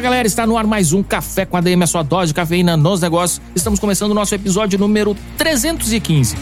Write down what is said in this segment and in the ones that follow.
Galera, está no ar mais um Café com ADM, a sua dose de cafeína nos negócios. Estamos começando o nosso episódio número 315.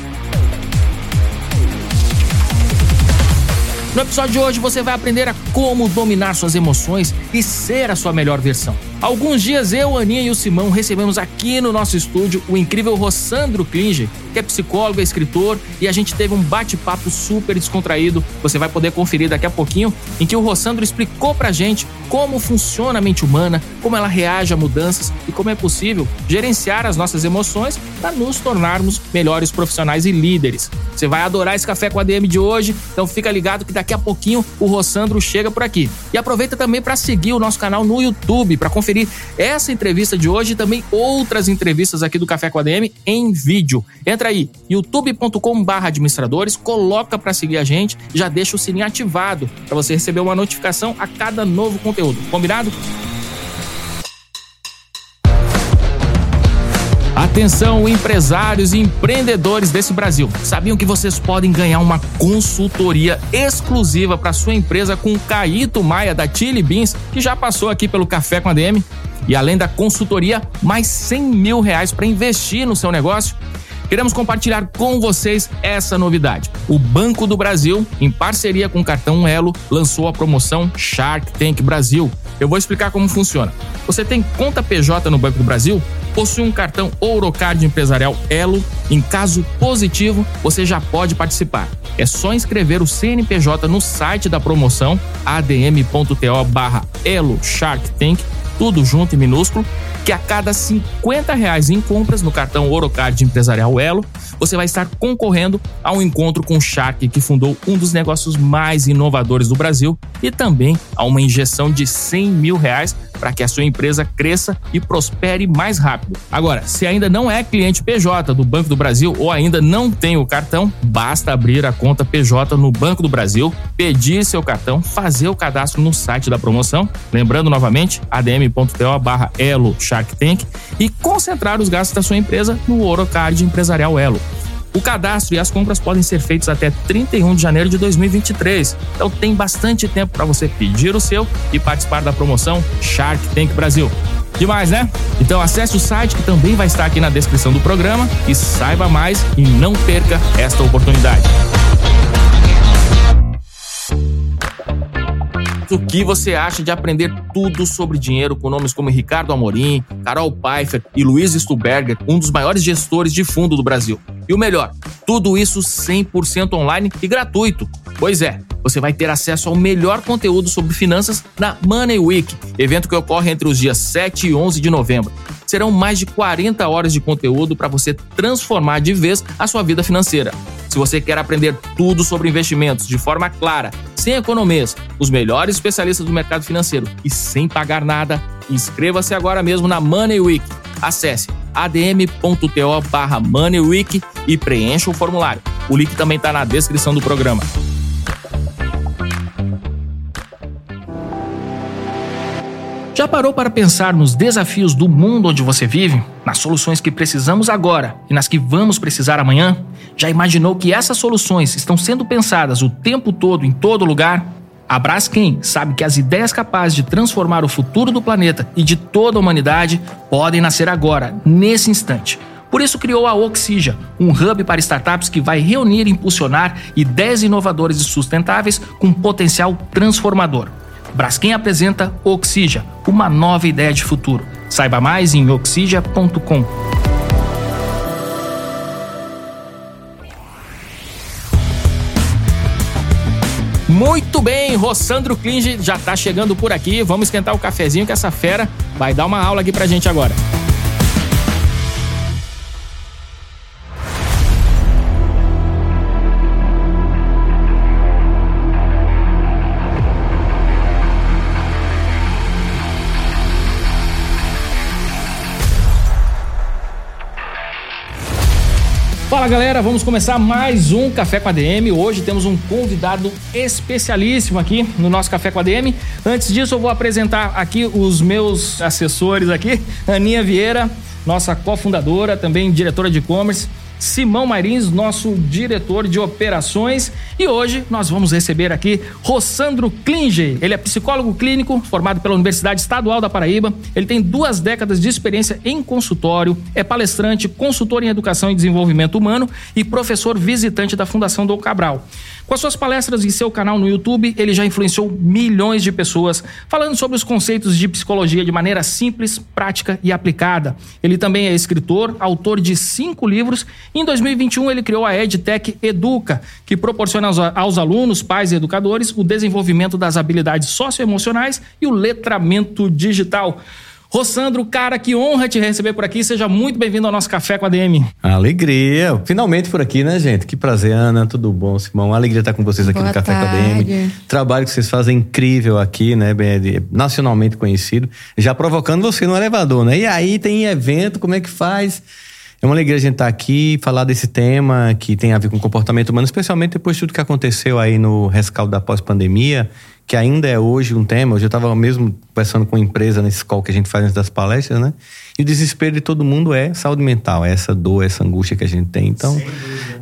No episódio de hoje você vai aprender a como dominar suas emoções e ser a sua melhor versão. Alguns dias eu, a Aninha e o Simão recebemos aqui no nosso estúdio o incrível Rossandro Klinger, que é psicólogo, é escritor, e a gente teve um bate-papo super descontraído. Você vai poder conferir daqui a pouquinho, em que o Rossandro explicou pra gente como funciona a mente humana, como ela reage a mudanças e como é possível gerenciar as nossas emoções para nos tornarmos melhores profissionais e líderes. Você vai adorar esse café com a DM de hoje, então fica ligado que daqui a pouquinho o Rossandro chega por aqui. E aproveita também para seguir o nosso canal no YouTube para conferir essa entrevista de hoje e também outras entrevistas aqui do Café com a DM em vídeo. Entra aí, youtube.com/barra administradores, coloca para seguir a gente, já deixa o sininho ativado para você receber uma notificação a cada novo conteúdo. Combinado? Atenção, empresários e empreendedores desse Brasil. Sabiam que vocês podem ganhar uma consultoria exclusiva para sua empresa com o Caíto Maia da Chili Beans, que já passou aqui pelo Café com a DM? E além da consultoria, mais 100 mil reais para investir no seu negócio? Queremos compartilhar com vocês essa novidade. O Banco do Brasil, em parceria com o cartão Elo, lançou a promoção Shark Tank Brasil. Eu vou explicar como funciona. Você tem conta PJ no Banco do Brasil? Possui um cartão Ourocard empresarial Elo? Em caso positivo, você já pode participar. É só inscrever o CNPJ no site da promoção adm.to barra Elo Shark Tank, tudo junto em minúsculo, que a cada 50 reais em compras no cartão Orocard Empresarial Elo, você vai estar concorrendo a um encontro com o Shark, que fundou um dos negócios mais inovadores do Brasil, e também a uma injeção de 100 mil reais para que a sua empresa cresça e prospere mais rápido. Agora, se ainda não é cliente PJ do Banco do Brasil ou ainda não tem o cartão, basta abrir a conta PJ no Banco do Brasil, pedir seu cartão, fazer o cadastro no site da promoção, lembrando novamente, adm.to barra Elo Shark Tank, e concentrar os gastos da sua empresa no Orocard Empresarial Elo. O cadastro e as compras podem ser feitos até 31 de janeiro de 2023. Então tem bastante tempo para você pedir o seu e participar da promoção Shark Tank Brasil. Demais, né? Então acesse o site que também vai estar aqui na descrição do programa e saiba mais e não perca esta oportunidade. O que você acha de aprender tudo sobre dinheiro com nomes como Ricardo Amorim, Carol Pfeiffer e Luiz Stuberger, um dos maiores gestores de fundo do Brasil? E o melhor, tudo isso 100% online e gratuito. Pois é, você vai ter acesso ao melhor conteúdo sobre finanças na Money Week, evento que ocorre entre os dias 7 e 11 de novembro. Serão mais de 40 horas de conteúdo para você transformar de vez a sua vida financeira. Se você quer aprender tudo sobre investimentos de forma clara, sem economias, os melhores especialistas do mercado financeiro e sem pagar nada, inscreva-se agora mesmo na Money Week. Acesse adm.to barra Money Week e preencha o formulário. O link também está na descrição do programa. Já parou para pensar nos desafios do mundo onde você vive? Nas soluções que precisamos agora e nas que vamos precisar amanhã? Já imaginou que essas soluções estão sendo pensadas o tempo todo em todo lugar? A Braskem sabe que as ideias capazes de transformar o futuro do planeta e de toda a humanidade podem nascer agora, nesse instante. Por isso criou a Oxija, um hub para startups que vai reunir e impulsionar ideias inovadoras e sustentáveis com potencial transformador. Braskem apresenta Oxija, uma nova ideia de futuro. Saiba mais em oxija.com. Muito bem, Rossandro Klinge já está chegando por aqui. Vamos esquentar o cafezinho que essa fera vai dar uma aula aqui pra gente agora. Fala galera, vamos começar mais um Café com a DM. Hoje temos um convidado especialíssimo aqui no nosso Café com a DM. Antes disso, eu vou apresentar aqui os meus assessores aqui, Aninha Vieira, nossa cofundadora, também diretora de e-commerce, Simão Marins, nosso diretor de operações. E hoje nós vamos receber aqui Rossandro Klinge. Ele é psicólogo clínico, formado pela Universidade Estadual da Paraíba. Ele tem duas décadas de experiência em consultório, é palestrante, consultor em educação e desenvolvimento humano e professor visitante da Fundação Dom Cabral. Com as suas palestras em seu canal no YouTube, ele já influenciou milhões de pessoas, falando sobre os conceitos de psicologia de maneira simples, prática e aplicada. Ele também é escritor, autor de cinco livros. Em 2021, ele criou a EdTech Educa, que proporciona aos, alunos, pais e educadores o desenvolvimento das habilidades socioemocionais e o letramento digital. Rossandro, cara, que honra te receber por aqui. Seja muito bem-vindo ao nosso Café com a DM. Alegria. Finalmente por aqui, né, gente? Que prazer, Ana. Tudo bom, Simão? Alegria estar com vocês aqui Boa no Café tarde. com a DM. Trabalho que vocês fazem incrível aqui, né? Bem, nacionalmente conhecido. Já provocando você no elevador, né? E aí tem evento, como é que faz? É uma alegria a gente estar aqui, falar desse tema que tem a ver com comportamento humano, especialmente depois de tudo que aconteceu aí no rescaldo da pós-pandemia, que ainda é hoje um tema. Hoje eu estava mesmo conversando com uma empresa nesse call que a gente faz antes das palestras, né? E o desespero de todo mundo é saúde mental, é essa dor, essa angústia que a gente tem. Então,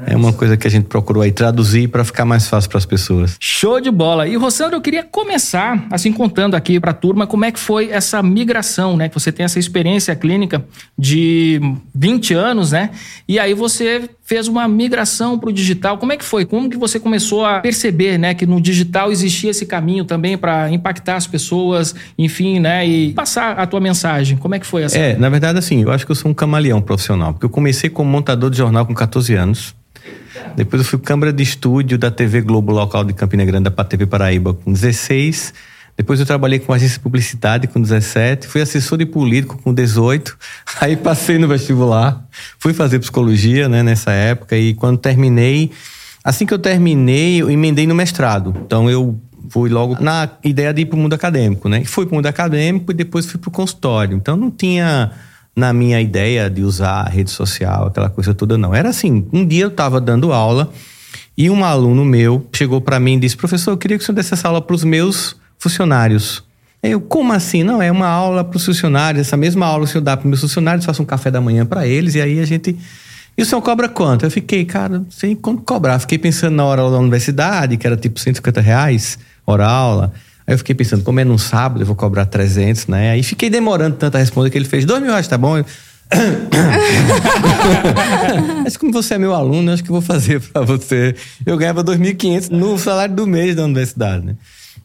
é uma coisa que a gente procurou aí traduzir para ficar mais fácil para as pessoas. Show de bola. E Rossandro, eu queria começar assim contando aqui para a turma como é que foi essa migração, né? Que você tem essa experiência clínica de 20 anos, né? E aí você fez uma migração para o digital. Como é que foi? Como que você começou a perceber, né, que no digital existia esse caminho também para impactar as pessoas, enfim, né, e passar a tua mensagem? Como é que foi essa? É, na verdade, assim, eu acho que eu sou um camaleão profissional, porque eu comecei como montador de jornal com 14 anos. Depois eu fui câmara de estúdio da TV Globo local de Campina Grande, da TV Paraíba, com 16. Depois eu trabalhei com agência de publicidade com 17, fui assessor de político com 18, aí passei no vestibular, fui fazer psicologia, né, nessa época e quando terminei, assim que eu terminei, eu emendei no mestrado. Então eu fui logo na ideia de ir para o mundo acadêmico, né? Fui para o mundo acadêmico e depois fui para o consultório. Então não tinha na minha ideia de usar a rede social, aquela coisa toda não. Era assim, um dia eu estava dando aula e um aluno meu chegou para mim e disse: "Professor, eu queria que o senhor desse essa aula para os meus funcionários. Eu, como assim? Não, é uma aula para os funcionários. Essa mesma aula o senhor dá para os meus funcionários, faço um café da manhã para eles e aí a gente. E o senhor cobra quanto? Eu fiquei, cara, não sei quanto cobrar. Fiquei pensando na hora da universidade, que era tipo 150 reais, hora aula. Aí eu fiquei pensando, como é num sábado, eu vou cobrar 300, né? Aí fiquei demorando tanto a responder que ele fez, dois mil reais, tá bom? Mas como você é meu aluno, acho que vou fazer para você. Eu ganhava 2.500 no salário do mês da universidade, né?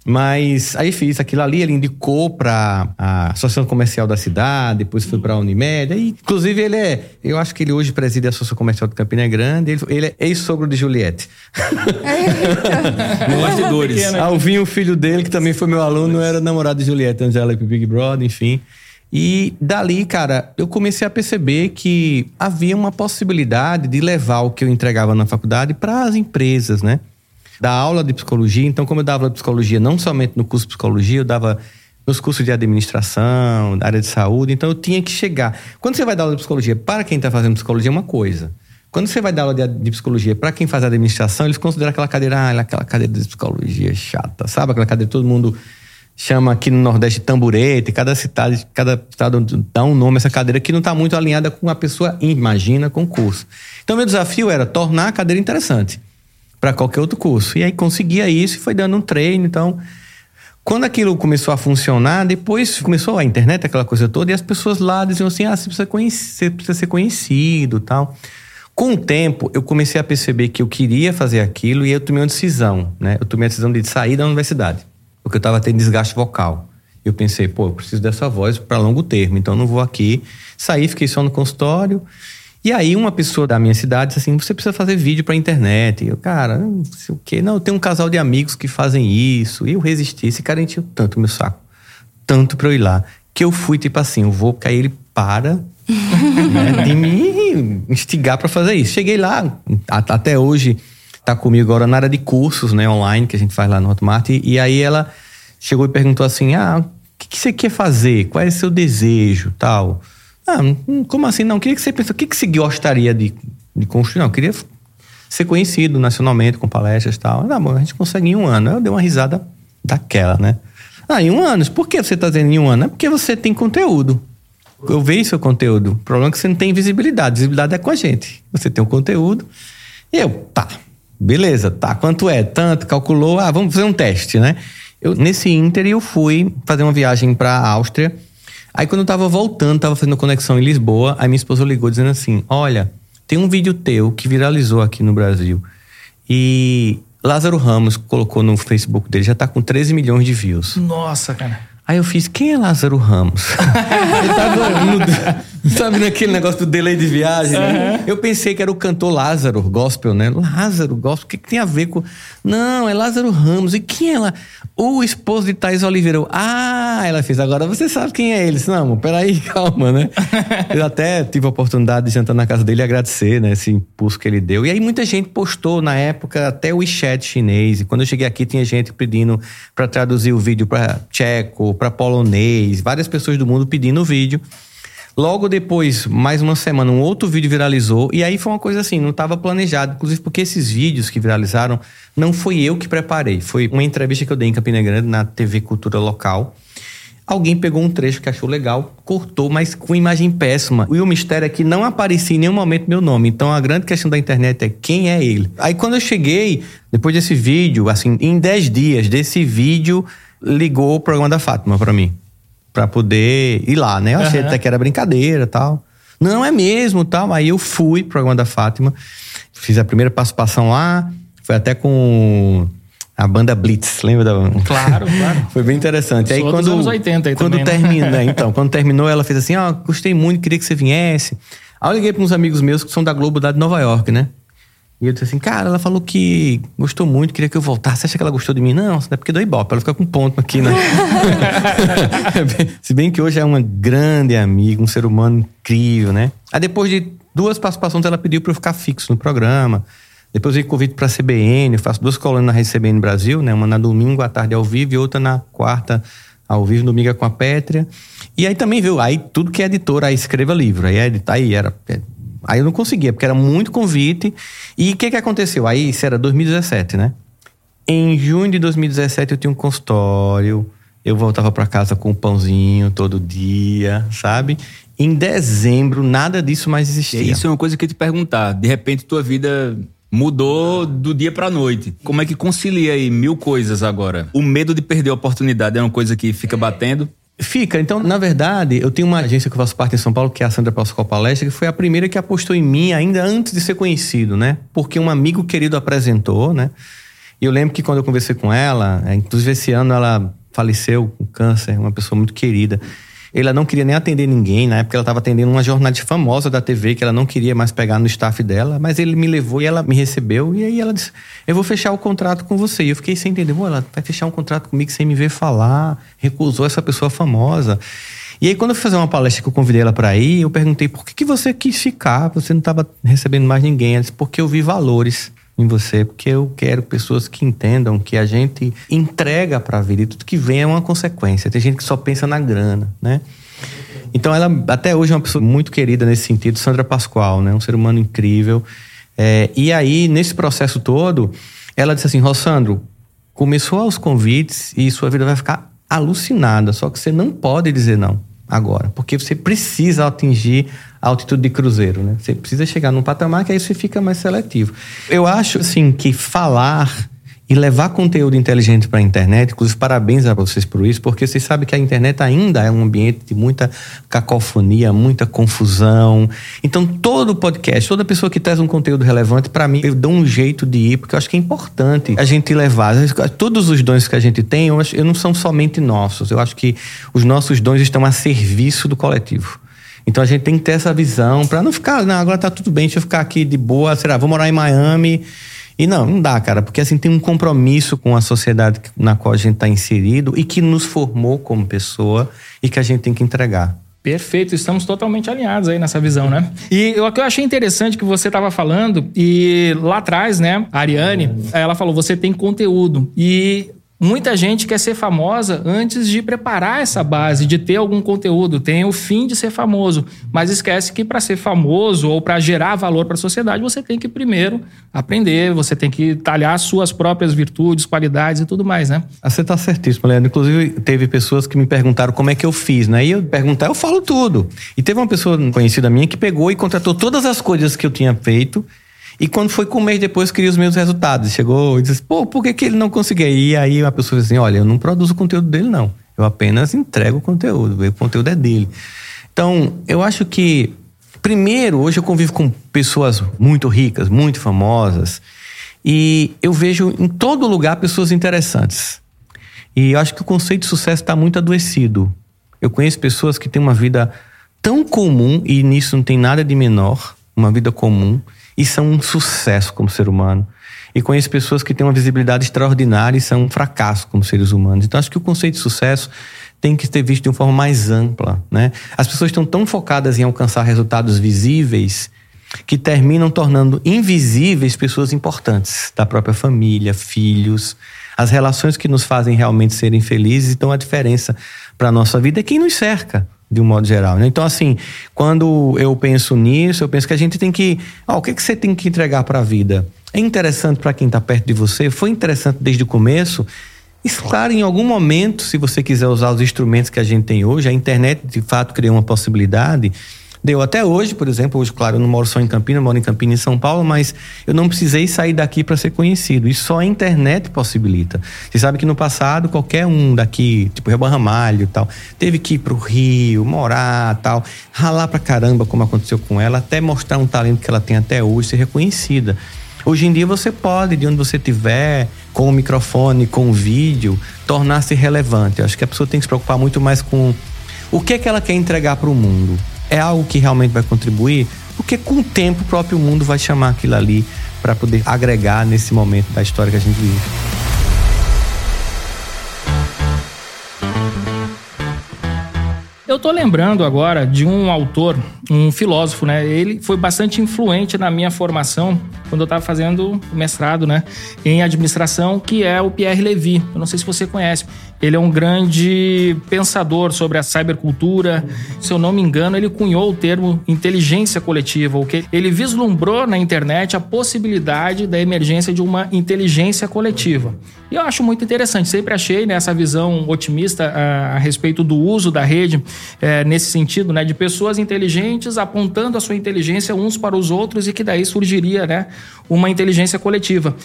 Mas aí fiz aquilo ali, ele indicou para a Associação Comercial da cidade, depois foi para a Unimed. Aí, inclusive, ele é. Eu acho que ele hoje preside a Associação Comercial de Campina Grande. Ele, ele é ex-sogro de Juliette. Bastidores. Alvinho, o filho dele, que também foi meu aluno, era namorado de Juliette, antes dela ir pro Big Brother, enfim. E dali, cara, eu comecei a perceber que havia uma possibilidade de levar o que eu entregava na faculdade para as empresas, né? Da aula de psicologia. Então, como eu dava aula de psicologia não somente no curso de psicologia, eu dava nos cursos de administração, área de saúde. Então, eu tinha que chegar. Quando você vai dar aula de psicologia para quem está fazendo psicologia, é uma coisa. Quando você vai dar aula de, de psicologia para quem faz administração, eles consideram aquela cadeira, ah, aquela cadeira de psicologia chata, sabe? Aquela cadeira que todo mundo chama aqui no Nordeste de tamburete, cada cidade, cada estado dá um nome a essa cadeira que não está muito alinhada com a pessoa imagina com o curso. Então, meu desafio era tornar a cadeira interessante para qualquer outro curso. E aí conseguia isso e foi dando um treino. Então, quando aquilo começou a funcionar, depois começou a internet, aquela coisa toda, e as pessoas lá diziam assim: ah, você precisa, conhecer, você precisa ser conhecido tal. Com o tempo, eu comecei a perceber que eu queria fazer aquilo e eu tomei uma decisão, né? Eu tomei a decisão de sair da universidade, porque eu estava tendo desgaste vocal. Eu pensei, pô, eu preciso dessa voz para longo termo, então não vou aqui. Saí, fiquei só no consultório. E aí uma pessoa da minha cidade disse assim, você precisa fazer vídeo pra internet. E eu, cara, não sei o quê. Não, eu tenho um casal de amigos que fazem isso. E eu resisti. Esse cara encheu tanto meu saco. Tanto pra eu ir lá. Que eu fui, tipo assim, eu vou, porque aí ele para né, de me instigar para fazer isso. Cheguei lá, até hoje tá comigo agora na área de cursos, né, online, que a gente faz lá no Hotmart. E, e aí ela chegou e perguntou assim, ah, o que, que você quer fazer? Qual é o seu desejo, tal? Ah, como assim? Não, queria que você pensasse, o que, que você gostaria de de construir, não. Queria ser conhecido nacionalmente com palestras e tal. Ah, bom, a gente consegue em um ano. Eu dei uma risada daquela, né? Ah, em um ano? Por que você está dizendo em um ano? É porque você tem conteúdo. Eu vejo seu conteúdo. O problema é que você não tem visibilidade. Visibilidade é com a gente. Você tem o um conteúdo. E eu, tá, beleza, tá. Quanto é? Tanto, calculou. Ah, vamos fazer um teste, né? Eu, nesse Inter, eu fui fazer uma viagem para a Áustria. Aí, quando eu tava voltando, tava fazendo conexão em Lisboa, aí minha esposa ligou dizendo assim: Olha, tem um vídeo teu que viralizou aqui no Brasil. E Lázaro Ramos colocou no Facebook dele, já tá com 13 milhões de views. Nossa, cara. Aí eu fiz, quem é Lázaro Ramos? Ele tava no, sabe naquele negócio do delay de viagem? Né? Eu pensei que era o cantor Lázaro, gospel, né? Lázaro, gospel, o que, que, tem a ver com. Não, é Lázaro Ramos. E quem é ela? O esposo de Thais Oliveira. Ah, ela fez, agora você sabe quem é ele. Disse, não, peraí, calma, né? Eu até tive a oportunidade de jantar na casa dele e agradecer, né? Esse impulso que ele deu. E aí muita gente postou na época até o WeChat chinês. E quando eu cheguei aqui, tinha gente pedindo para traduzir o vídeo para tcheco, para polonês, várias pessoas do mundo pedindo o vídeo. Logo depois, mais uma semana, um outro vídeo viralizou. E aí foi uma coisa assim, não estava planejado. Inclusive porque esses vídeos que viralizaram, não foi eu que preparei. Foi uma entrevista que eu dei em Campina Grande, na TV Cultura Local. Alguém pegou um trecho que achou legal, cortou, mas com imagem péssima. E o mistério é que não aparecia em nenhum momento meu nome. Então a grande questão da internet é quem é ele. Aí quando eu cheguei, depois desse vídeo, assim, em 10 dias desse vídeo, ligou o programa da Fátima para mim para poder ir lá, né? Eu achei uhum. até que era brincadeira tal. Não, é mesmo tal. Aí eu fui pro programa da Fátima, fiz a primeira participação lá, foi até com a banda Blitz, lembra da Claro, claro. foi bem interessante. aí quando anos 80 aí quando também, né? termina, né? então, quando terminou, ela fez assim: "Ó, oh, gostei muito, queria que você viesse". Aí eu liguei para uns amigos meus que são da Globo da de Nova York, né? E eu disse assim, cara, ela falou que gostou muito, queria que eu voltasse. Você acha que ela gostou de mim? Não, é porque do Ibope. Ela fica com ponto aqui, né? Se bem que hoje é uma grande amiga, um ser humano incrível, né? Aí depois de duas participações, ela pediu para eu ficar fixo no programa. Depois veio convite para a CBN, eu faço duas colunas na Rede CBN Brasil, né? Uma na domingo à tarde ao vivo e outra na quarta ao vivo, domingo é com a Pétria. E aí também viu, aí tudo que é editora, aí escreva livro. Aí editar, aí era Aí eu não conseguia, porque era muito convite. E o que, que aconteceu? Aí isso era 2017, né? Em junho de 2017 eu tinha um consultório. Eu voltava para casa com um pãozinho todo dia, sabe? Em dezembro, nada disso mais existia. Isso é uma coisa que eu te perguntar. De repente, tua vida mudou do dia para noite. Como é que concilia aí mil coisas agora? O medo de perder a oportunidade é uma coisa que fica batendo? Fica. Então, na verdade, eu tenho uma agência que eu faço parte em São Paulo, que é a Sandra Pascoal Palestra, que foi a primeira que apostou em mim ainda antes de ser conhecido, né? Porque um amigo querido apresentou, né? E eu lembro que quando eu conversei com ela, é, inclusive esse ano ela faleceu com câncer, uma pessoa muito querida. Ela não queria nem atender ninguém, na época ela estava atendendo uma jornalista famosa da TV que ela não queria mais pegar no staff dela, mas ele me levou e ela me recebeu e aí ela disse: "Eu vou fechar o contrato com você". E eu fiquei sem entender, ela vai fechar um contrato comigo sem me ver falar, recusou essa pessoa famosa. E aí, quando eu fui fazer uma palestra que eu convidei ela para ir, eu perguntei por que, que você quis ficar, você não estava recebendo mais ninguém. Ela disse, porque eu vi valores em você, porque eu quero pessoas que entendam que a gente entrega para a vida e tudo que vem é uma consequência. Tem gente que só pensa na grana, né? Então ela até hoje é uma pessoa muito querida nesse sentido, Sandra Pascoal, né? Um ser humano incrível. É, e aí, nesse processo todo, ela disse assim, Rossandro, começou aos convites e sua vida vai ficar alucinada, só que você não pode dizer não agora, porque você precisa atingir a altitude de cruzeiro, né? Você precisa chegar num patamar que aí você fica mais seletivo. Eu acho, assim, que falar e levar conteúdo inteligente para a internet, inclusive parabéns a vocês por isso, porque vocês sabem que a internet ainda é um ambiente de muita cacofonia, muita confusão. Então, todo podcast, toda pessoa que traz um conteúdo relevante, para mim, eu dou um jeito de ir, porque eu acho que é importante a gente levar. Todos os dons que a gente tem, eu, acho, eu não são somente nossos. Eu acho que os nossos dons estão a serviço do coletivo. Então a gente tem que ter essa visão para não ficar, não, agora tá tudo bem, deixa eu ficar aqui de boa, será, vou morar em Miami e não, não dá, cara, porque assim tem um compromisso com a sociedade na qual a gente está inserido e que nos formou como pessoa e que a gente tem que entregar. Perfeito, estamos totalmente alinhados aí nessa visão, né? E o que eu achei interessante que você estava falando, e lá atrás, né, a Ariane, ela falou: você tem conteúdo. E Muita gente quer ser famosa antes de preparar essa base, de ter algum conteúdo, tem o fim de ser famoso, mas esquece que para ser famoso ou para gerar valor para a sociedade, você tem que primeiro aprender, você tem que talhar suas próprias virtudes, qualidades e tudo mais, né? Ah, você está certíssimo, Leandro. Inclusive, teve pessoas que me perguntaram como é que eu fiz, né? E eu perguntar, eu falo tudo. E teve uma pessoa conhecida minha que pegou e contratou todas as coisas que eu tinha feito e quando foi com um mês depois, queria os meus resultados. Chegou e disse, pô, por que, que ele não conseguia? E aí uma pessoa disse assim, olha, eu não produzo o conteúdo dele, não. Eu apenas entrego o conteúdo. O conteúdo é dele. Então, eu acho que, primeiro, hoje eu convivo com pessoas muito ricas, muito famosas. E eu vejo em todo lugar pessoas interessantes. E eu acho que o conceito de sucesso está muito adoecido. Eu conheço pessoas que têm uma vida tão comum, e nisso não tem nada de menor, uma vida comum, e são um sucesso como ser humano. E conheço pessoas que têm uma visibilidade extraordinária e são um fracasso como seres humanos. Então, acho que o conceito de sucesso tem que ser visto de uma forma mais ampla. Né? As pessoas estão tão focadas em alcançar resultados visíveis que terminam tornando invisíveis pessoas importantes da própria família, filhos. As relações que nos fazem realmente serem felizes. Então, a diferença para a nossa vida é quem nos cerca de um modo geral. Né? Então, assim, quando eu penso nisso, eu penso que a gente tem que. O que, que você tem que entregar para a vida? É interessante para quem está perto de você? Foi interessante desde o começo? Claro, em algum momento, se você quiser usar os instrumentos que a gente tem hoje, a internet de fato criou uma possibilidade Deu até hoje, por exemplo, hoje, claro, eu não moro só em Campinas, moro em Campinas e São Paulo, mas eu não precisei sair daqui para ser conhecido. E só a internet possibilita. Você sabe que no passado, qualquer um daqui, tipo Rebão Ramalho e tal, teve que ir para o Rio, morar tal, ralar para caramba, como aconteceu com ela, até mostrar um talento que ela tem até hoje, ser reconhecida. Hoje em dia você pode, de onde você estiver, com o microfone, com o vídeo, tornar-se relevante. Eu acho que a pessoa tem que se preocupar muito mais com o que é que ela quer entregar para o mundo é algo que realmente vai contribuir, porque com o tempo o próprio mundo vai chamar aquilo ali para poder agregar nesse momento da história que a gente vive. Eu tô lembrando agora de um autor, um filósofo, né? Ele foi bastante influente na minha formação quando eu estava fazendo o mestrado, né, em administração, que é o Pierre Levy. Eu não sei se você conhece. Ele é um grande pensador sobre a cybercultura. Se eu não me engano, ele cunhou o termo inteligência coletiva, o que ele vislumbrou na internet a possibilidade da emergência de uma inteligência coletiva. E eu acho muito interessante. Sempre achei né, essa visão otimista a, a respeito do uso da rede é, nesse sentido, né, de pessoas inteligentes apontando a sua inteligência uns para os outros e que daí surgiria, né, uma inteligência coletiva.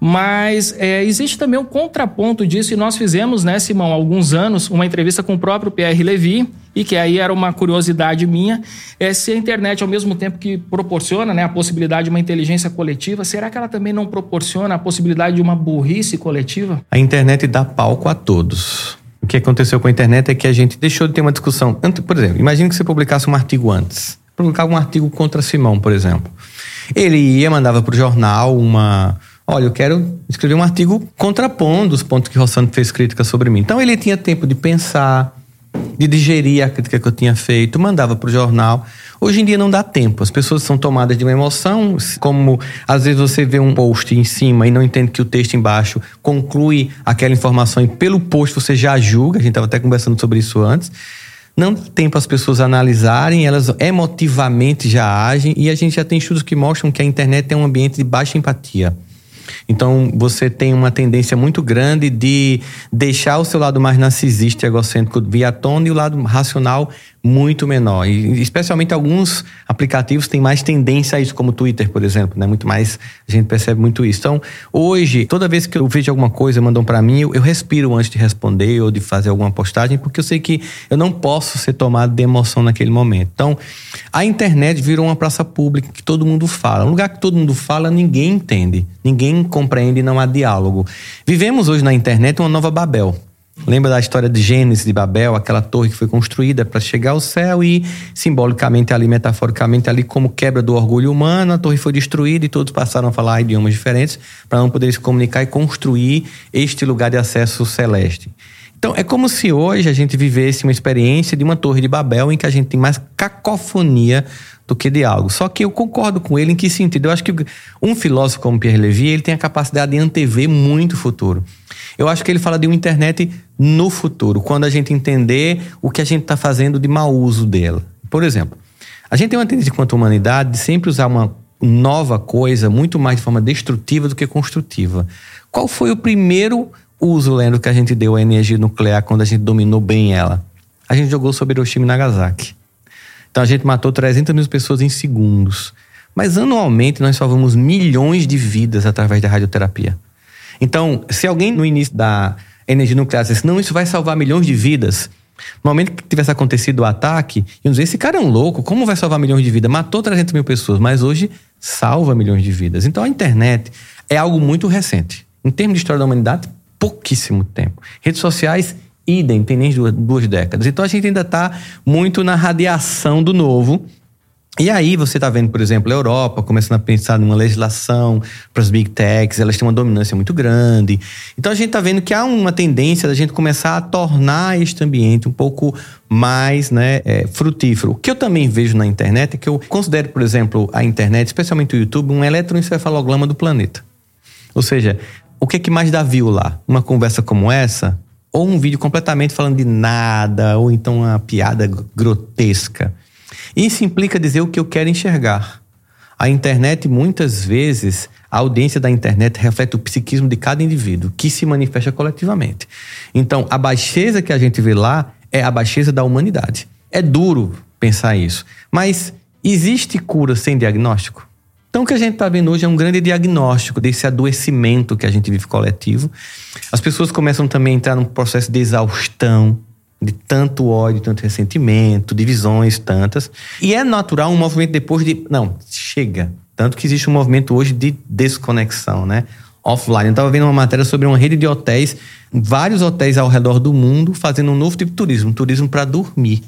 Mas é, existe também um contraponto disso, e nós fizemos, né, Simão, há alguns anos, uma entrevista com o próprio Pierre Levy, e que aí era uma curiosidade minha, é se a internet, ao mesmo tempo que proporciona né, a possibilidade de uma inteligência coletiva, será que ela também não proporciona a possibilidade de uma burrice coletiva? A internet dá palco a todos. O que aconteceu com a internet é que a gente deixou de ter uma discussão. Por exemplo, imagine que você publicasse um artigo antes. Publicava um artigo contra Simão, por exemplo. Ele ia, mandava para o jornal uma olha, eu quero escrever um artigo contrapondo os pontos que Rossano fez crítica sobre mim. Então ele tinha tempo de pensar, de digerir a crítica que eu tinha feito, mandava para o jornal. Hoje em dia não dá tempo, as pessoas são tomadas de uma emoção, como às vezes você vê um post em cima e não entende que o texto embaixo conclui aquela informação e pelo post você já julga, a gente estava até conversando sobre isso antes. Não dá tempo as pessoas analisarem, elas emotivamente já agem e a gente já tem estudos que mostram que a internet é um ambiente de baixa empatia. Então, você tem uma tendência muito grande de deixar o seu lado mais narcisista e egocêntrico via tona e o lado racional muito menor. E especialmente alguns aplicativos têm mais tendência a isso, como o Twitter, por exemplo, né? Muito mais, a gente percebe muito isso. Então, hoje, toda vez que eu vejo alguma coisa, mandam para mim, eu, eu, respiro antes de responder ou de fazer alguma postagem, porque eu sei que eu não posso ser tomado de emoção naquele momento. Então, a internet virou uma praça pública que todo mundo fala. Um lugar que todo mundo fala, ninguém entende, ninguém compreende, não há diálogo. Vivemos hoje na internet uma nova Babel. Lembra da história de Gênesis de Babel, aquela torre que foi construída para chegar ao céu e simbolicamente ali, metaforicamente ali, como quebra do orgulho humano, a torre foi destruída e todos passaram a falar idiomas diferentes para não poder se comunicar e construir este lugar de acesso celeste. Então, é como se hoje a gente vivesse uma experiência de uma torre de Babel em que a gente tem mais cacofonia do que diálogo. Só que eu concordo com ele em que sentido? Eu acho que um filósofo como Pierre Levy, ele tem a capacidade de antever muito o futuro. Eu acho que ele fala de uma internet no futuro, quando a gente entender o que a gente está fazendo de mau uso dela. Por exemplo, a gente tem uma tendência quanto humanidade de sempre usar uma nova coisa muito mais de forma destrutiva do que construtiva. Qual foi o primeiro uso, Leandro, que a gente deu à energia nuclear quando a gente dominou bem ela? A gente jogou sobre Hiroshima e Nagasaki. Então a gente matou 300 mil pessoas em segundos. Mas anualmente nós salvamos milhões de vidas através da radioterapia. Então, se alguém no início da energia nuclear dissesse, não, isso vai salvar milhões de vidas, no momento que tivesse acontecido o ataque, iam dizer: esse cara é um louco, como vai salvar milhões de vidas? Matou 300 mil pessoas, mas hoje salva milhões de vidas. Então a internet é algo muito recente. Em termos de história da humanidade, pouquíssimo tempo. Redes sociais, idem, tem nem duas, duas décadas. Então a gente ainda está muito na radiação do novo. E aí você está vendo, por exemplo, a Europa começando a pensar numa legislação para as big techs, elas têm uma dominância muito grande. Então a gente está vendo que há uma tendência da gente começar a tornar este ambiente um pouco mais né, é, frutífero. O que eu também vejo na internet é que eu considero, por exemplo, a internet, especialmente o YouTube, um eletroencefalograma do planeta. Ou seja, o que, é que mais dá view lá? Uma conversa como essa? Ou um vídeo completamente falando de nada, ou então uma piada grotesca. Isso implica dizer o que eu quero enxergar. A internet, muitas vezes, a audiência da internet reflete o psiquismo de cada indivíduo, que se manifesta coletivamente. Então, a baixeza que a gente vê lá é a baixeza da humanidade. É duro pensar isso, mas existe cura sem diagnóstico? Então, o que a gente está vendo hoje é um grande diagnóstico desse adoecimento que a gente vive coletivo. As pessoas começam também a entrar num processo de exaustão, de tanto ódio, tanto ressentimento, divisões tantas. E é natural um movimento depois de. Não, chega. Tanto que existe um movimento hoje de desconexão, né? Offline. Eu estava vendo uma matéria sobre uma rede de hotéis, vários hotéis ao redor do mundo, fazendo um novo tipo de turismo, turismo para dormir.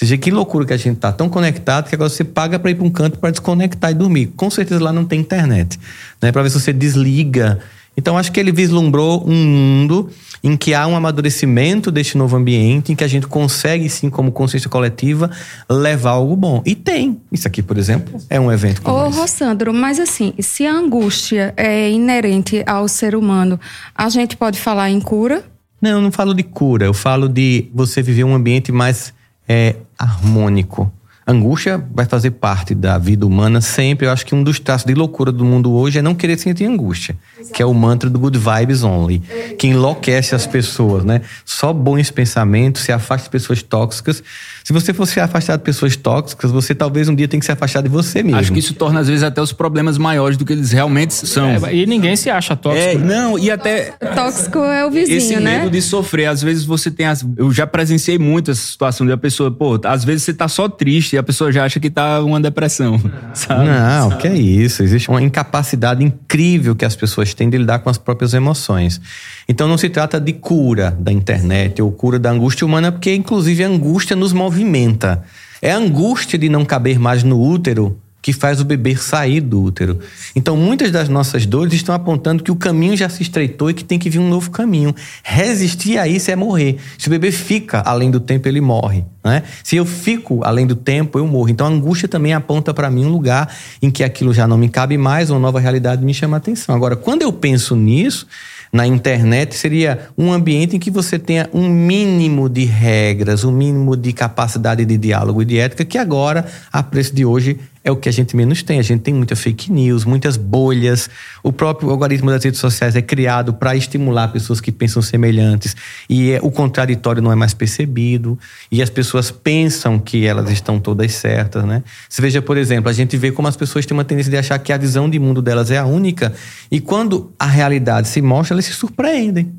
Ou seja, que loucura que a gente está tão conectado que agora você paga para ir para um canto para desconectar e dormir. Com certeza lá não tem internet, né? Para ver se você desliga. Então acho que ele vislumbrou um mundo em que há um amadurecimento deste novo ambiente, em que a gente consegue, sim, como consciência coletiva, levar algo bom. E tem. Isso aqui, por exemplo, é um evento como Ô, esse. Rossandro, mas assim, se a angústia é inerente ao ser humano, a gente pode falar em cura? Não, eu não falo de cura. Eu falo de você viver um ambiente mais é, harmônico. Angústia vai fazer parte da vida humana sempre. Eu acho que um dos traços de loucura do mundo hoje é não querer sentir angústia, Exato. que é o mantra do good vibes only, que enlouquece as pessoas, né? Só bons pensamentos, se afasta de pessoas tóxicas. Se você fosse se afastar de pessoas tóxicas, você talvez um dia tenha que se afastar de você mesmo. Acho que isso torna às vezes até os problemas maiores do que eles realmente são. É, e ninguém se acha tóxico. É, não, e até tóxico é o vizinho, esse né? medo de sofrer, às vezes você tem as, eu já presenciei muito essa situação de a pessoa, pô, às vezes você tá só triste a pessoa já acha que tá uma depressão, sabe? Não, sabe? que é isso. Existe uma incapacidade incrível que as pessoas têm de lidar com as próprias emoções. Então não se trata de cura da internet ou cura da angústia humana, porque inclusive a angústia nos movimenta. É a angústia de não caber mais no útero que faz o bebê sair do útero. Então, muitas das nossas dores estão apontando que o caminho já se estreitou e que tem que vir um novo caminho. Resistir a isso é morrer. Se o bebê fica além do tempo, ele morre. Né? Se eu fico além do tempo, eu morro. Então, a angústia também aponta para mim um lugar em que aquilo já não me cabe mais, uma nova realidade me chama a atenção. Agora, quando eu penso nisso, na internet seria um ambiente em que você tenha um mínimo de regras, um mínimo de capacidade de diálogo e de ética, que agora, a preço de hoje, é o que a gente menos tem. A gente tem muita fake news, muitas bolhas. O próprio algoritmo das redes sociais é criado para estimular pessoas que pensam semelhantes e é, o contraditório não é mais percebido e as pessoas pensam que elas estão todas certas, né? Você veja, por exemplo, a gente vê como as pessoas têm uma tendência de achar que a visão de mundo delas é a única e quando a realidade se mostra, elas se surpreendem.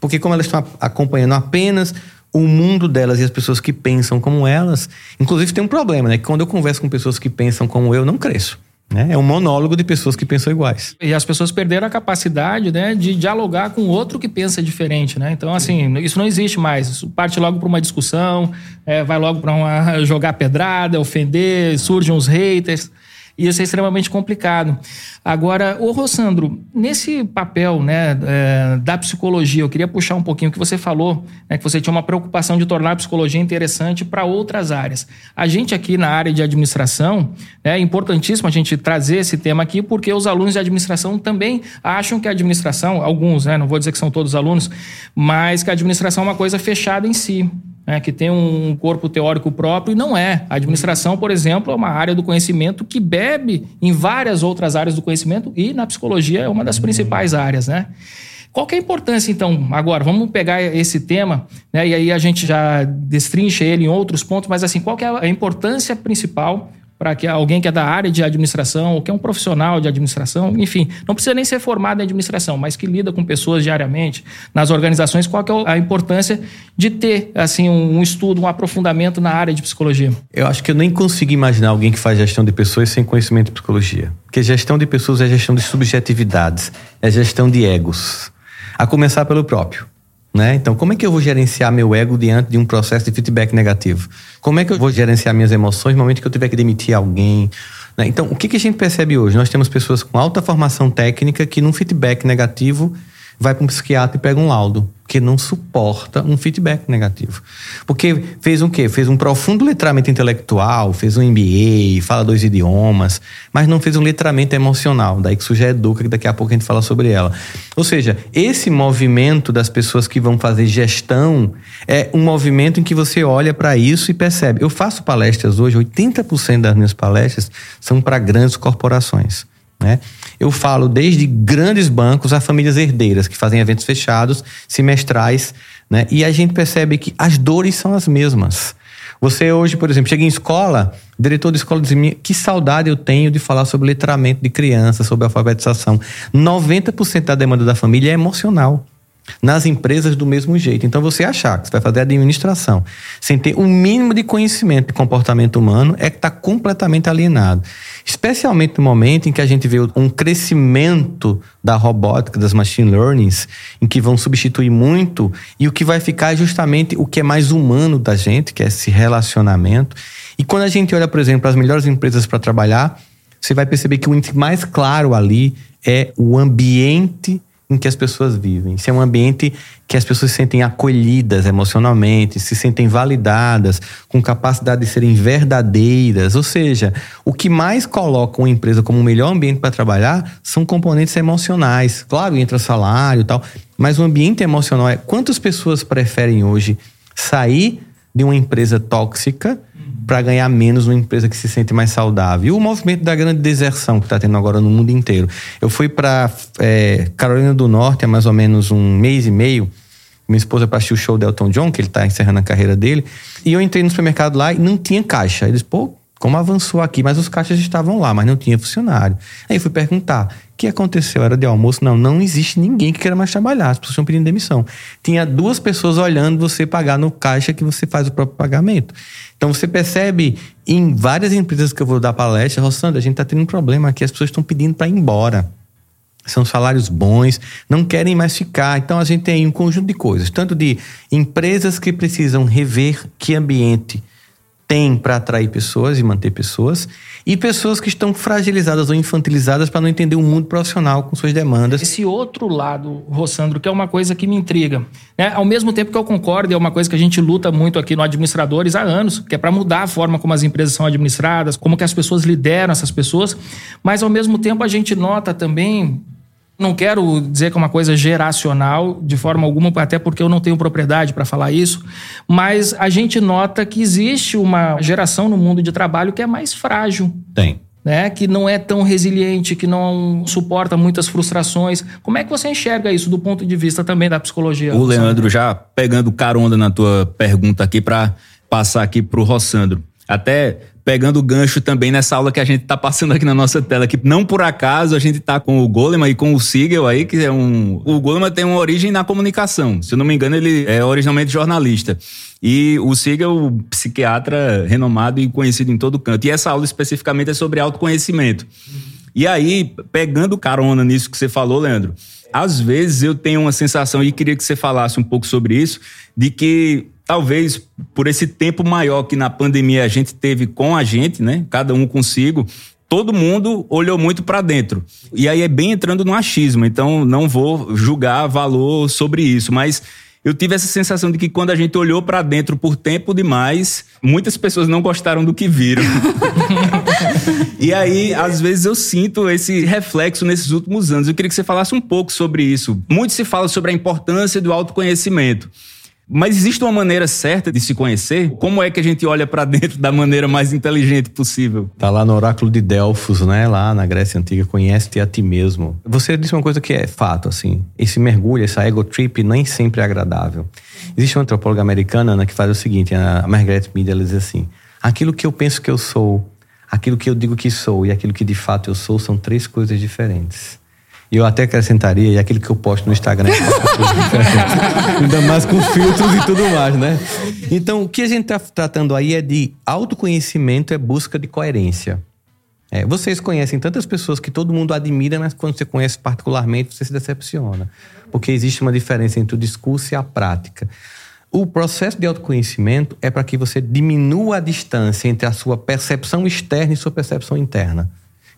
Porque como elas estão acompanhando apenas o mundo delas e as pessoas que pensam como elas. Inclusive tem um problema, né? Que quando eu converso com pessoas que pensam como eu, não cresço. Né? É um monólogo de pessoas que pensam iguais. E as pessoas perderam a capacidade né, de dialogar com outro que pensa diferente. Né? Então, assim, isso não existe mais. Isso parte logo para uma discussão, é, vai logo para jogar pedrada, ofender, surgem os haters. E isso é extremamente complicado. Agora, ô Rossandro, nesse papel né, é, da psicologia, eu queria puxar um pouquinho o que você falou, né, que você tinha uma preocupação de tornar a psicologia interessante para outras áreas. A gente aqui na área de administração, né, é importantíssimo a gente trazer esse tema aqui, porque os alunos de administração também acham que a administração, alguns, né, não vou dizer que são todos alunos, mas que a administração é uma coisa fechada em si né, que tem um corpo teórico próprio, e não é. A administração, por exemplo, é uma área do conhecimento que bebe em várias outras áreas do conhecimento e na psicologia é uma das principais áreas, né? Qual que é a importância, então, agora, vamos pegar esse tema, né, e aí a gente já destrincha ele em outros pontos, mas assim, qual que é a importância principal para que alguém que é da área de administração, ou que é um profissional de administração, enfim, não precisa nem ser formado em administração, mas que lida com pessoas diariamente nas organizações, qual que é a importância de ter assim um estudo, um aprofundamento na área de psicologia? Eu acho que eu nem consigo imaginar alguém que faz gestão de pessoas sem conhecimento de psicologia. Porque gestão de pessoas é gestão de subjetividades, é gestão de egos. A começar pelo próprio. Né? Então, como é que eu vou gerenciar meu ego diante de um processo de feedback negativo? Como é que eu vou gerenciar minhas emoções no momento que eu tiver que demitir alguém? Né? Então, o que, que a gente percebe hoje? Nós temos pessoas com alta formação técnica que, num feedback negativo, vai para um psiquiatra e pega um laudo que não suporta um feedback negativo. Porque fez um quê? Fez um profundo letramento intelectual, fez um MBA, fala dois idiomas, mas não fez um letramento emocional. Daí que surge a Educa, que daqui a pouco a gente fala sobre ela. Ou seja, esse movimento das pessoas que vão fazer gestão é um movimento em que você olha para isso e percebe. Eu faço palestras hoje, 80% das minhas palestras são para grandes corporações. Né? Eu falo desde grandes bancos a famílias herdeiras que fazem eventos fechados, semestrais, né? e a gente percebe que as dores são as mesmas. Você hoje, por exemplo, chega em escola, o diretor de escola diz: que saudade eu tenho de falar sobre letramento de crianças, sobre alfabetização. 90% da demanda da família é emocional. Nas empresas, do mesmo jeito. Então, você achar que você vai fazer administração sem ter um mínimo de conhecimento de comportamento humano é que está completamente alienado. Especialmente no momento em que a gente vê um crescimento da robótica, das machine learnings, em que vão substituir muito, e o que vai ficar é justamente o que é mais humano da gente, que é esse relacionamento. E quando a gente olha, por exemplo, para as melhores empresas para trabalhar, você vai perceber que o índice mais claro ali é o ambiente em que as pessoas vivem. Se é um ambiente que as pessoas se sentem acolhidas emocionalmente, se sentem validadas, com capacidade de serem verdadeiras. Ou seja, o que mais coloca uma empresa como o melhor ambiente para trabalhar são componentes emocionais. Claro, entra salário e tal, mas o ambiente emocional é quantas pessoas preferem hoje sair de uma empresa tóxica para ganhar menos numa empresa que se sente mais saudável. E o movimento da grande deserção que está tendo agora no mundo inteiro. Eu fui para é, Carolina do Norte há mais ou menos um mês e meio. Minha esposa para assistir o show do Elton John, que ele está encerrando a carreira dele. E eu entrei no supermercado lá e não tinha caixa. Eles, pô, como avançou aqui? Mas os caixas estavam lá, mas não tinha funcionário. Aí eu fui perguntar: o que aconteceu? Era de almoço? Não, não existe ninguém que queira mais trabalhar. As pessoas estão pedindo demissão. Tinha duas pessoas olhando você pagar no caixa que você faz o próprio pagamento. Então você percebe em várias empresas que eu vou dar palestra, Rossandra, a gente está tendo um problema aqui, as pessoas estão pedindo para ir embora. São salários bons, não querem mais ficar. Então a gente tem um conjunto de coisas, tanto de empresas que precisam rever que ambiente tem para atrair pessoas e manter pessoas, e pessoas que estão fragilizadas ou infantilizadas para não entender o mundo profissional com suas demandas. Esse outro lado, Rossandro, que é uma coisa que me intriga. Né? Ao mesmo tempo que eu concordo, é uma coisa que a gente luta muito aqui no Administradores há anos, que é para mudar a forma como as empresas são administradas, como que as pessoas lideram essas pessoas, mas ao mesmo tempo a gente nota também não quero dizer que é uma coisa geracional, de forma alguma, até porque eu não tenho propriedade para falar isso, mas a gente nota que existe uma geração no mundo de trabalho que é mais frágil. Tem. Né, que não é tão resiliente, que não suporta muitas frustrações. Como é que você enxerga isso do ponto de vista também da psicologia? O Leandro, já pegando carona na tua pergunta aqui para passar aqui para o Rossandro. Até pegando o gancho também nessa aula que a gente está passando aqui na nossa tela, que não por acaso a gente está com o Goleman e com o Siegel aí, que é um. O Goleman tem uma origem na comunicação. Se eu não me engano, ele é originalmente jornalista. E o Siegel, psiquiatra renomado e conhecido em todo canto. E essa aula especificamente é sobre autoconhecimento. E aí, pegando carona nisso que você falou, Leandro, às vezes eu tenho uma sensação, e queria que você falasse um pouco sobre isso, de que talvez por esse tempo maior que na pandemia a gente teve com a gente, né? Cada um consigo, todo mundo olhou muito para dentro. E aí é bem entrando no achismo, então não vou julgar valor sobre isso, mas eu tive essa sensação de que quando a gente olhou para dentro por tempo demais, muitas pessoas não gostaram do que viram. e aí, às vezes, eu sinto esse reflexo nesses últimos anos. Eu queria que você falasse um pouco sobre isso. Muito se fala sobre a importância do autoconhecimento. Mas existe uma maneira certa de se conhecer? Como é que a gente olha para dentro da maneira mais inteligente possível? Tá lá no oráculo de Delfos, né? Lá na Grécia Antiga, conhece-te a ti mesmo. Você disse uma coisa que é fato, assim. Esse mergulho, essa ego trip, nem sempre é agradável. Existe uma antropóloga americana né, que faz o seguinte, a Margaret Mead, ela diz assim, aquilo que eu penso que eu sou, aquilo que eu digo que sou e aquilo que de fato eu sou são três coisas diferentes. E eu até acrescentaria, e aquilo que eu posto no Instagram. Ainda mais com filtros e tudo mais, né? Então, o que a gente está tratando aí é de autoconhecimento, é busca de coerência. É, vocês conhecem tantas pessoas que todo mundo admira, mas quando você conhece particularmente, você se decepciona. Porque existe uma diferença entre o discurso e a prática. O processo de autoconhecimento é para que você diminua a distância entre a sua percepção externa e sua percepção interna.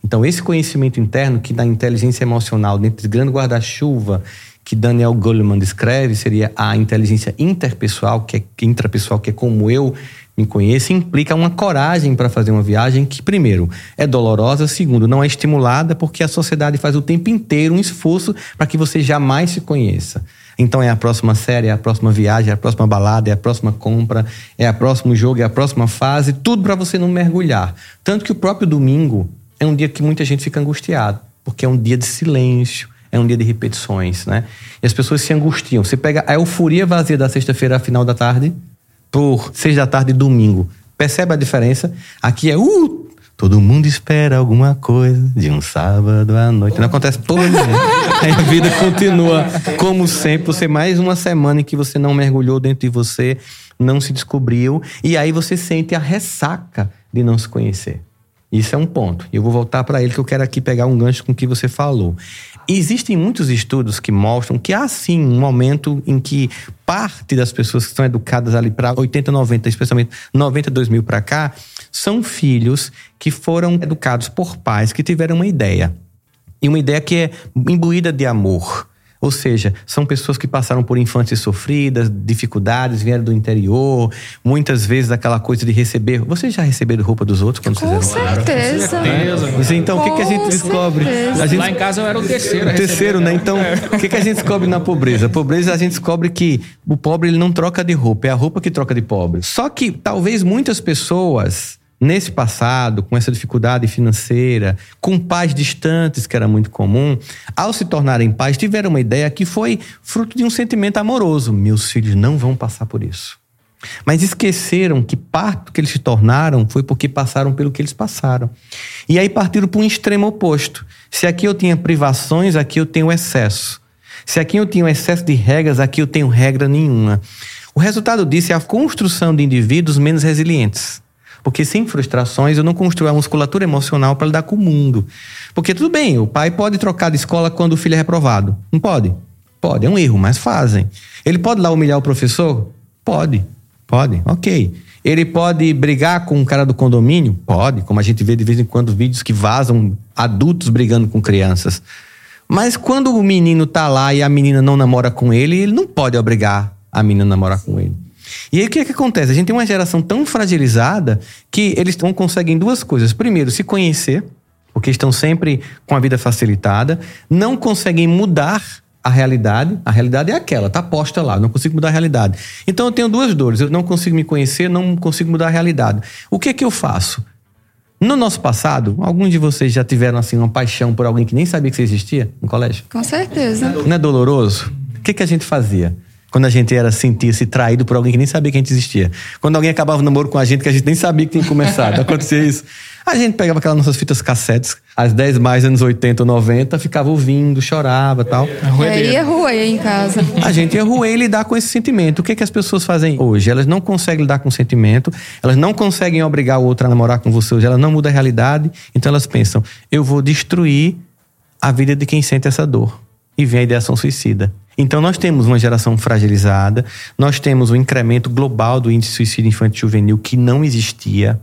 Então, esse conhecimento interno, que na inteligência emocional, dentro desse grande guarda-chuva que Daniel Goleman descreve, seria a inteligência interpessoal, que é intrapessoal, que é como eu me conheço, implica uma coragem para fazer uma viagem que, primeiro, é dolorosa, segundo, não é estimulada, porque a sociedade faz o tempo inteiro um esforço para que você jamais se conheça. Então é a próxima série, é a próxima viagem, é a próxima balada, é a próxima compra, é a próximo jogo, é a próxima fase, tudo para você não mergulhar. Tanto que o próprio domingo é um dia que muita gente fica angustiado, porque é um dia de silêncio, é um dia de repetições, né? E as pessoas se angustiam. Você pega a euforia vazia da sexta-feira, final da tarde, por seis da tarde, domingo. Percebe a diferença? Aqui é, uh, todo mundo espera alguma coisa de um sábado à noite. Não acontece porra nenhuma. Aí a vida continua como sempre. Você mais uma semana em que você não mergulhou dentro de você, não se descobriu, e aí você sente a ressaca de não se conhecer. Isso é um ponto. Eu vou voltar para ele que eu quero aqui pegar um gancho com o que você falou. Existem muitos estudos que mostram que há sim um momento em que parte das pessoas que são educadas ali para 80, 90, especialmente 92 mil para cá, são filhos que foram educados por pais que tiveram uma ideia. E uma ideia que é imbuída de amor. Ou seja, são pessoas que passaram por infâncias sofridas, dificuldades, vieram do interior, muitas vezes aquela coisa de receber. Vocês já receberam roupa dos outros quando Com vocês eram certeza. certeza. Então, o que, que a gente Com descobre? A gente Lá em casa eu era o terceiro. o terceiro, receber. né? Então, o que, que a gente descobre na pobreza? A pobreza, a gente descobre que o pobre ele não troca de roupa, é a roupa que troca de pobre. Só que talvez muitas pessoas, nesse passado, com essa dificuldade financeira, com pais distantes, que era muito comum, ao se tornarem pais, tiveram uma ideia que foi fruto de um sentimento amoroso. Meus filhos não vão passar por isso. Mas esqueceram que parte do que eles se tornaram foi porque passaram pelo que eles passaram. E aí partiram para um extremo oposto. Se aqui eu tinha privações, aqui eu tenho excesso. Se aqui eu tinha excesso de regras, aqui eu tenho regra nenhuma. O resultado disso é a construção de indivíduos menos resilientes. Porque sem frustrações eu não construo a musculatura emocional para lidar com o mundo. Porque tudo bem, o pai pode trocar de escola quando o filho é reprovado. Não pode? Pode, é um erro, mas fazem. Ele pode lá humilhar o professor? Pode, pode, ok. Ele pode brigar com o cara do condomínio? Pode, como a gente vê de vez em quando vídeos que vazam adultos brigando com crianças. Mas quando o menino tá lá e a menina não namora com ele, ele não pode obrigar a menina a namorar com ele. E aí o que, é que acontece? A gente tem uma geração tão fragilizada que eles não conseguem duas coisas. Primeiro, se conhecer, porque estão sempre com a vida facilitada, não conseguem mudar a realidade. A realidade é aquela, tá posta lá, não consigo mudar a realidade. Então eu tenho duas dores, eu não consigo me conhecer, não consigo mudar a realidade. O que é que eu faço? No nosso passado, alguns de vocês já tiveram assim uma paixão por alguém que nem sabia que você existia no colégio? Com certeza. Não é doloroso? O que, que a gente fazia? Quando a gente era sentia-se traído por alguém que nem sabia que a gente existia. Quando alguém acabava o namoro com a gente que a gente nem sabia que tinha começado. Acontecia isso. A gente pegava aquelas nossas fitas cassetes, as 10 mais anos 80 ou 90, ficava ouvindo, chorava e tal. E aí é ruê em casa. A gente ruer e lidar com esse sentimento. O que, é que as pessoas fazem hoje? Elas não conseguem lidar com o sentimento, elas não conseguem obrigar o outro a namorar com você, hoje ela não muda a realidade, então elas pensam, eu vou destruir a vida de quem sente essa dor. E vem a ideação suicida. Então nós temos uma geração fragilizada, nós temos um incremento global do índice de suicídio infantil juvenil que não existia.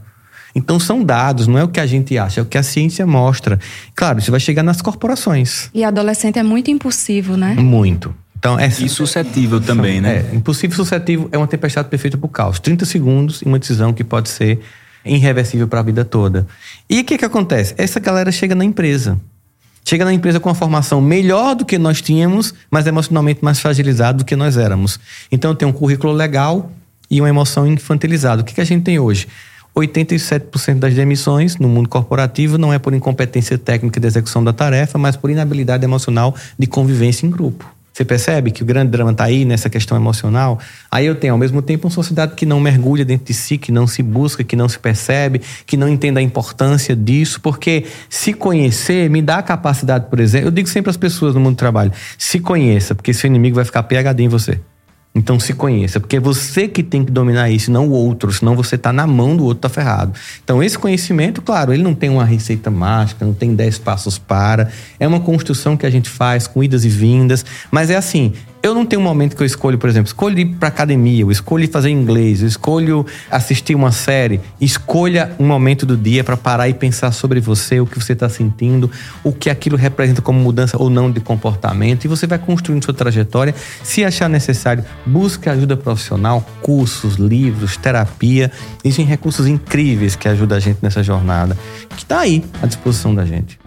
Então são dados, não é o que a gente acha, é o que a ciência mostra. Claro, isso vai chegar nas corporações. E adolescente é muito impulsivo, né? Muito. Então, é E suscetível também, né? É, impulsivo suscetível é uma tempestade perfeita por caos. 30 segundos e uma decisão que pode ser irreversível para a vida toda. E o que, que acontece? Essa galera chega na empresa. Chega na empresa com uma formação melhor do que nós tínhamos, mas emocionalmente mais fragilizado do que nós éramos. Então tem um currículo legal e uma emoção infantilizada. O que, que a gente tem hoje? 87% das demissões no mundo corporativo não é por incompetência técnica de execução da tarefa, mas por inabilidade emocional de convivência em grupo. Você percebe que o grande drama está aí nessa questão emocional? Aí eu tenho, ao mesmo tempo, uma sociedade que não mergulha dentro de si, que não se busca, que não se percebe, que não entende a importância disso, porque se conhecer me dá a capacidade, por exemplo, eu digo sempre às pessoas no mundo do trabalho, se conheça, porque seu inimigo vai ficar PHD em você. Então se conheça, porque é você que tem que dominar isso, não o outro, senão você está na mão do outro, tá ferrado. Então esse conhecimento, claro, ele não tem uma receita mágica, não tem dez passos para, é uma construção que a gente faz com idas e vindas, mas é assim, eu não tenho um momento que eu escolho, por exemplo, escolho ir para academia, eu escolho fazer inglês, eu escolho assistir uma série. Escolha um momento do dia para parar e pensar sobre você, o que você está sentindo, o que aquilo representa como mudança ou não de comportamento, e você vai construindo sua trajetória. Se achar necessário, busque ajuda profissional, cursos, livros, terapia. Existem recursos incríveis que ajudam a gente nessa jornada, que está aí à disposição da gente.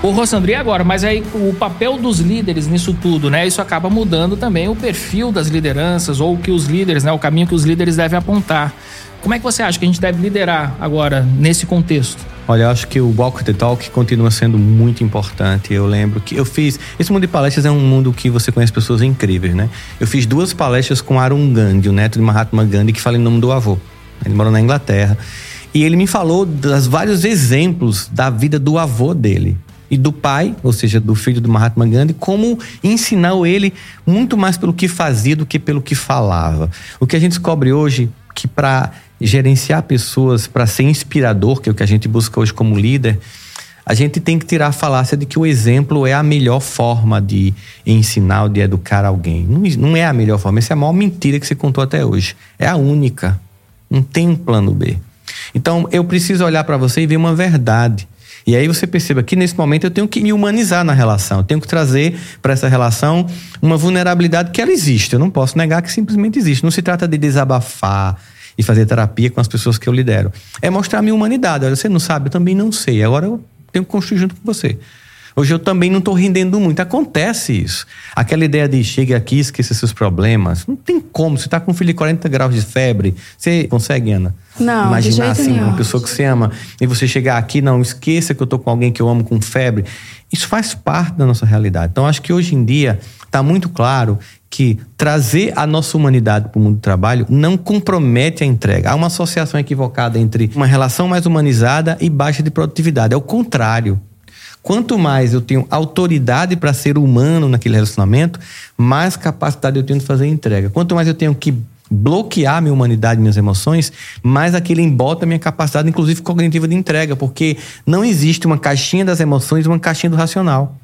Ô, Rossandro, e agora? Mas aí o papel dos líderes nisso tudo, né? Isso acaba mudando também o perfil das lideranças ou que os líderes, né? O caminho que os líderes devem apontar. Como é que você acha que a gente deve liderar agora nesse contexto? Olha, eu acho que o Walk the Talk continua sendo muito importante. Eu lembro que eu fiz. Esse mundo de palestras é um mundo que você conhece pessoas incríveis, né? Eu fiz duas palestras com Arun Gandhi, o neto de Mahatma Gandhi, que fala em nome do avô. Ele mora na Inglaterra. E ele me falou dos vários exemplos da vida do avô dele e do pai, ou seja, do filho do Mahatma Gandhi, como ensinar ele muito mais pelo que fazia do que pelo que falava. O que a gente descobre hoje que para gerenciar pessoas, para ser inspirador, que é o que a gente busca hoje como líder, a gente tem que tirar a falácia de que o exemplo é a melhor forma de ensinar ou de educar alguém. Não, não é a melhor forma, essa é a maior mentira que se contou até hoje. É a única. Não tem um plano B. Então, eu preciso olhar para você e ver uma verdade. E aí você perceba que nesse momento eu tenho que me humanizar na relação, eu tenho que trazer para essa relação uma vulnerabilidade que ela existe. Eu não posso negar que simplesmente existe. Não se trata de desabafar e fazer terapia com as pessoas que eu lidero. É mostrar a minha humanidade. Olha, você não sabe, eu também não sei. Agora eu tenho que construir junto com você. Hoje eu também não estou rendendo muito. Acontece isso. Aquela ideia de chegue aqui e esqueça seus problemas. Não tem como. Você está com um filho de 40 graus de febre. Você consegue, Ana? Não, Imaginar assim, nenhum. uma pessoa que você ama e você chegar aqui, não, esqueça que eu estou com alguém que eu amo com febre. Isso faz parte da nossa realidade. Então, acho que hoje em dia está muito claro que trazer a nossa humanidade para o mundo do trabalho não compromete a entrega. Há uma associação equivocada entre uma relação mais humanizada e baixa de produtividade. É o contrário. Quanto mais eu tenho autoridade para ser humano naquele relacionamento, mais capacidade eu tenho de fazer entrega. Quanto mais eu tenho que bloquear minha humanidade, minhas emoções, mais aquilo embota minha capacidade, inclusive cognitiva de entrega, porque não existe uma caixinha das emoções e uma caixinha do racional.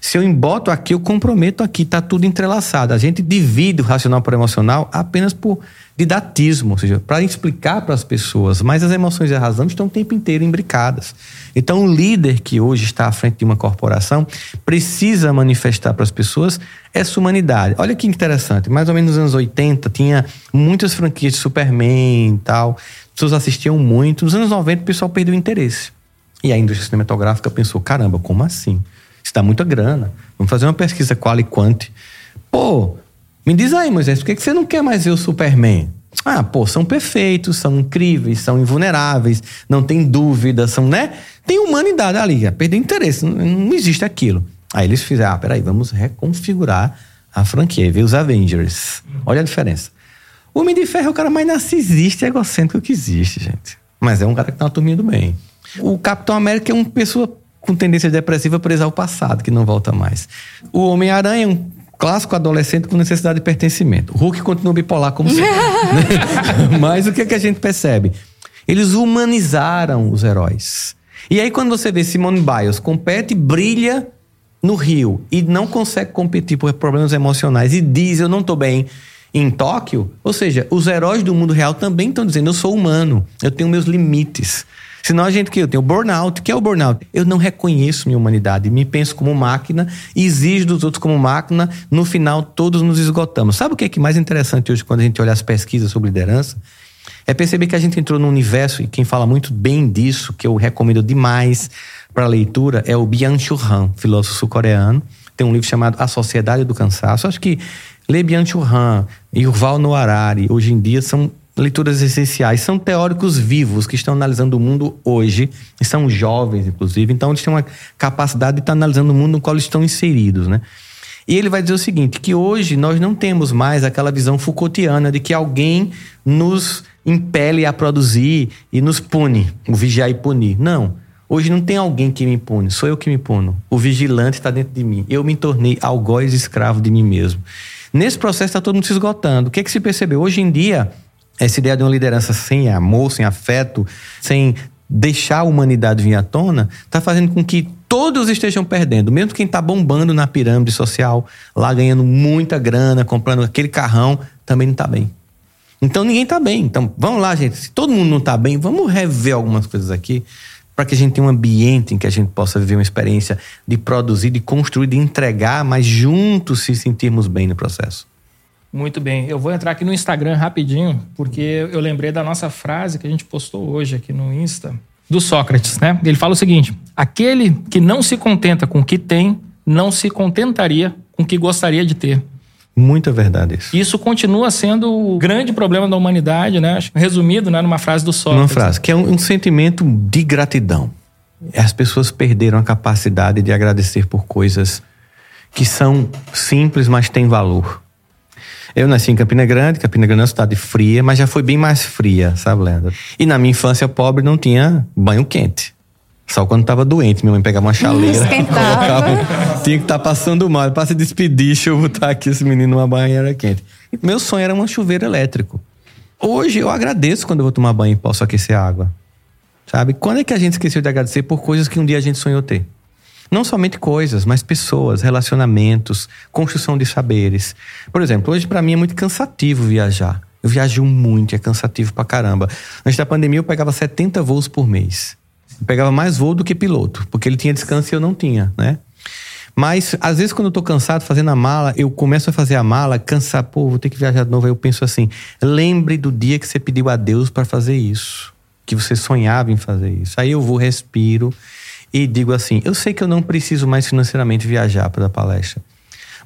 Se eu emboto aqui, eu comprometo aqui, está tudo entrelaçado. A gente divide o racional o emocional apenas por didatismo, ou seja, para explicar para as pessoas, mas as emoções e a razão estão o tempo inteiro imbricadas. Então, o líder que hoje está à frente de uma corporação precisa manifestar para as pessoas essa humanidade. Olha que interessante, mais ou menos nos anos 80 tinha muitas franquias de Superman e tal, as pessoas assistiam muito. Nos anos 90 o pessoal perdeu o interesse. E a indústria cinematográfica pensou: caramba, como assim? Isso dá muita grana. Vamos fazer uma pesquisa qual e quant. Pô, me diz aí, Moisés, por que você não quer mais ver o Superman? Ah, pô, são perfeitos, são incríveis, são invulneráveis, não tem dúvida, são, né? Tem humanidade ali, perdeu interesse, não, não existe aquilo. Aí eles fizeram, ah, peraí, vamos reconfigurar a franquia, ver os Avengers. Olha a diferença. O Homem de Ferro é o cara mais narcisista e egocêntrico que existe, gente. Mas é um cara que tá uma turminha do bem. O Capitão América é uma pessoa com tendência depressiva presa ao passado, que não volta mais. O Homem-Aranha é um clássico adolescente com necessidade de pertencimento. O Hulk continua bipolar como sempre. né? Mas o que, é que a gente percebe? Eles humanizaram os heróis. E aí, quando você vê Simone Biles compete, brilha no Rio e não consegue competir por problemas emocionais e diz: Eu não tô bem, em Tóquio. Ou seja, os heróis do mundo real também estão dizendo: eu sou humano, eu tenho meus limites. Senão a gente que eu tenho burnout, que é o burnout. Eu não reconheço minha humanidade, me penso como máquina exijo dos outros como máquina. No final, todos nos esgotamos. Sabe o que é que mais interessante hoje quando a gente olha as pesquisas sobre liderança? É perceber que a gente entrou num universo e quem fala muito bem disso, que eu recomendo demais para leitura, é o Byung-Chul Han, filósofo sul-coreano. Tem um livro chamado A Sociedade do Cansaço. Acho que ler Byung-Chul Han e Yuval Noah Harari hoje em dia são leituras essenciais. São teóricos vivos que estão analisando o mundo hoje, e são jovens, inclusive, então eles têm uma capacidade de estar analisando o mundo no qual eles estão inseridos, né? E ele vai dizer o seguinte: que hoje nós não temos mais aquela visão Foucaultiana de que alguém nos impele a produzir e nos pune, o vigiar e punir. Não. Hoje não tem alguém que me pune, sou eu que me puno. O vigilante está dentro de mim. Eu me tornei algoz escravo de mim mesmo. Nesse processo está todo mundo se esgotando. O que, é que se percebeu? Hoje em dia, essa ideia de uma liderança sem amor, sem afeto, sem deixar a humanidade vir à tona, está fazendo com que todos estejam perdendo. Mesmo quem está bombando na pirâmide social, lá ganhando muita grana, comprando aquele carrão, também não está bem. Então ninguém está bem. Então vamos lá, gente. Se todo mundo não está bem, vamos rever algumas coisas aqui para que a gente tenha um ambiente em que a gente possa viver uma experiência de produzir, de construir, de entregar, mas juntos se sentirmos bem no processo. Muito bem. Eu vou entrar aqui no Instagram rapidinho, porque eu lembrei da nossa frase que a gente postou hoje aqui no Insta, do Sócrates, né? Ele fala o seguinte: aquele que não se contenta com o que tem, não se contentaria com o que gostaria de ter. Muita verdade isso. Isso continua sendo o grande problema da humanidade, né? Resumido né, numa frase do Sócrates. Uma frase, que é um, um sentimento de gratidão. As pessoas perderam a capacidade de agradecer por coisas que são simples, mas têm valor. Eu nasci em Campina Grande, Campina Grande é uma cidade fria, mas já foi bem mais fria, sabe, Leandro? E na minha infância pobre não tinha banho quente. Só quando tava doente, minha mãe pegava uma chaleira. Colocava, tinha que estar tá passando mal. Para se despedir, deixa eu botar aqui esse menino numa banheira quente. Meu sonho era um chuveiro elétrico. Hoje eu agradeço quando eu vou tomar banho e posso aquecer a água. Sabe? Quando é que a gente esqueceu de agradecer por coisas que um dia a gente sonhou ter? Não somente coisas, mas pessoas, relacionamentos, construção de saberes. Por exemplo, hoje para mim é muito cansativo viajar. Eu viajo muito, é cansativo pra caramba. Antes da pandemia eu pegava 70 voos por mês. Eu pegava mais voo do que piloto, porque ele tinha descanso e eu não tinha, né? Mas, às vezes, quando eu tô cansado fazendo a mala, eu começo a fazer a mala, cansar, pô, vou ter que viajar de novo. Aí eu penso assim: lembre do dia que você pediu a Deus para fazer isso, que você sonhava em fazer isso. Aí eu vou, respiro e digo assim: eu sei que eu não preciso mais financeiramente viajar para a palestra,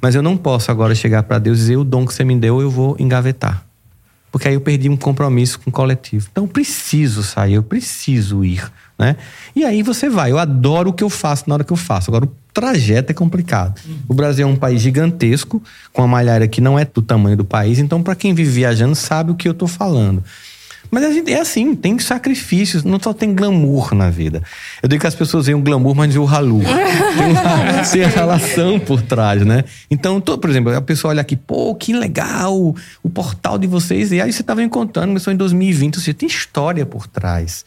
mas eu não posso agora chegar para Deus e dizer: o dom que você me deu eu vou engavetar. Porque aí eu perdi um compromisso com o coletivo. Então eu preciso sair, eu preciso ir. Né? E aí você vai. Eu adoro o que eu faço na hora que eu faço. Agora, o trajeto é complicado. O Brasil é um país gigantesco, com uma malha que não é do tamanho do país. Então, para quem vive viajando, sabe o que eu estou falando. Mas a gente é assim, tem sacrifícios, não só tem glamour na vida. Eu digo que as pessoas veem o glamour, mas o ralu. tem, uma, tem relação por trás, né? Então, tô, por exemplo, a pessoa olha aqui, pô, que legal o portal de vocês. E aí você estava encontrando, começou em 2020, ou seja, tem história por trás.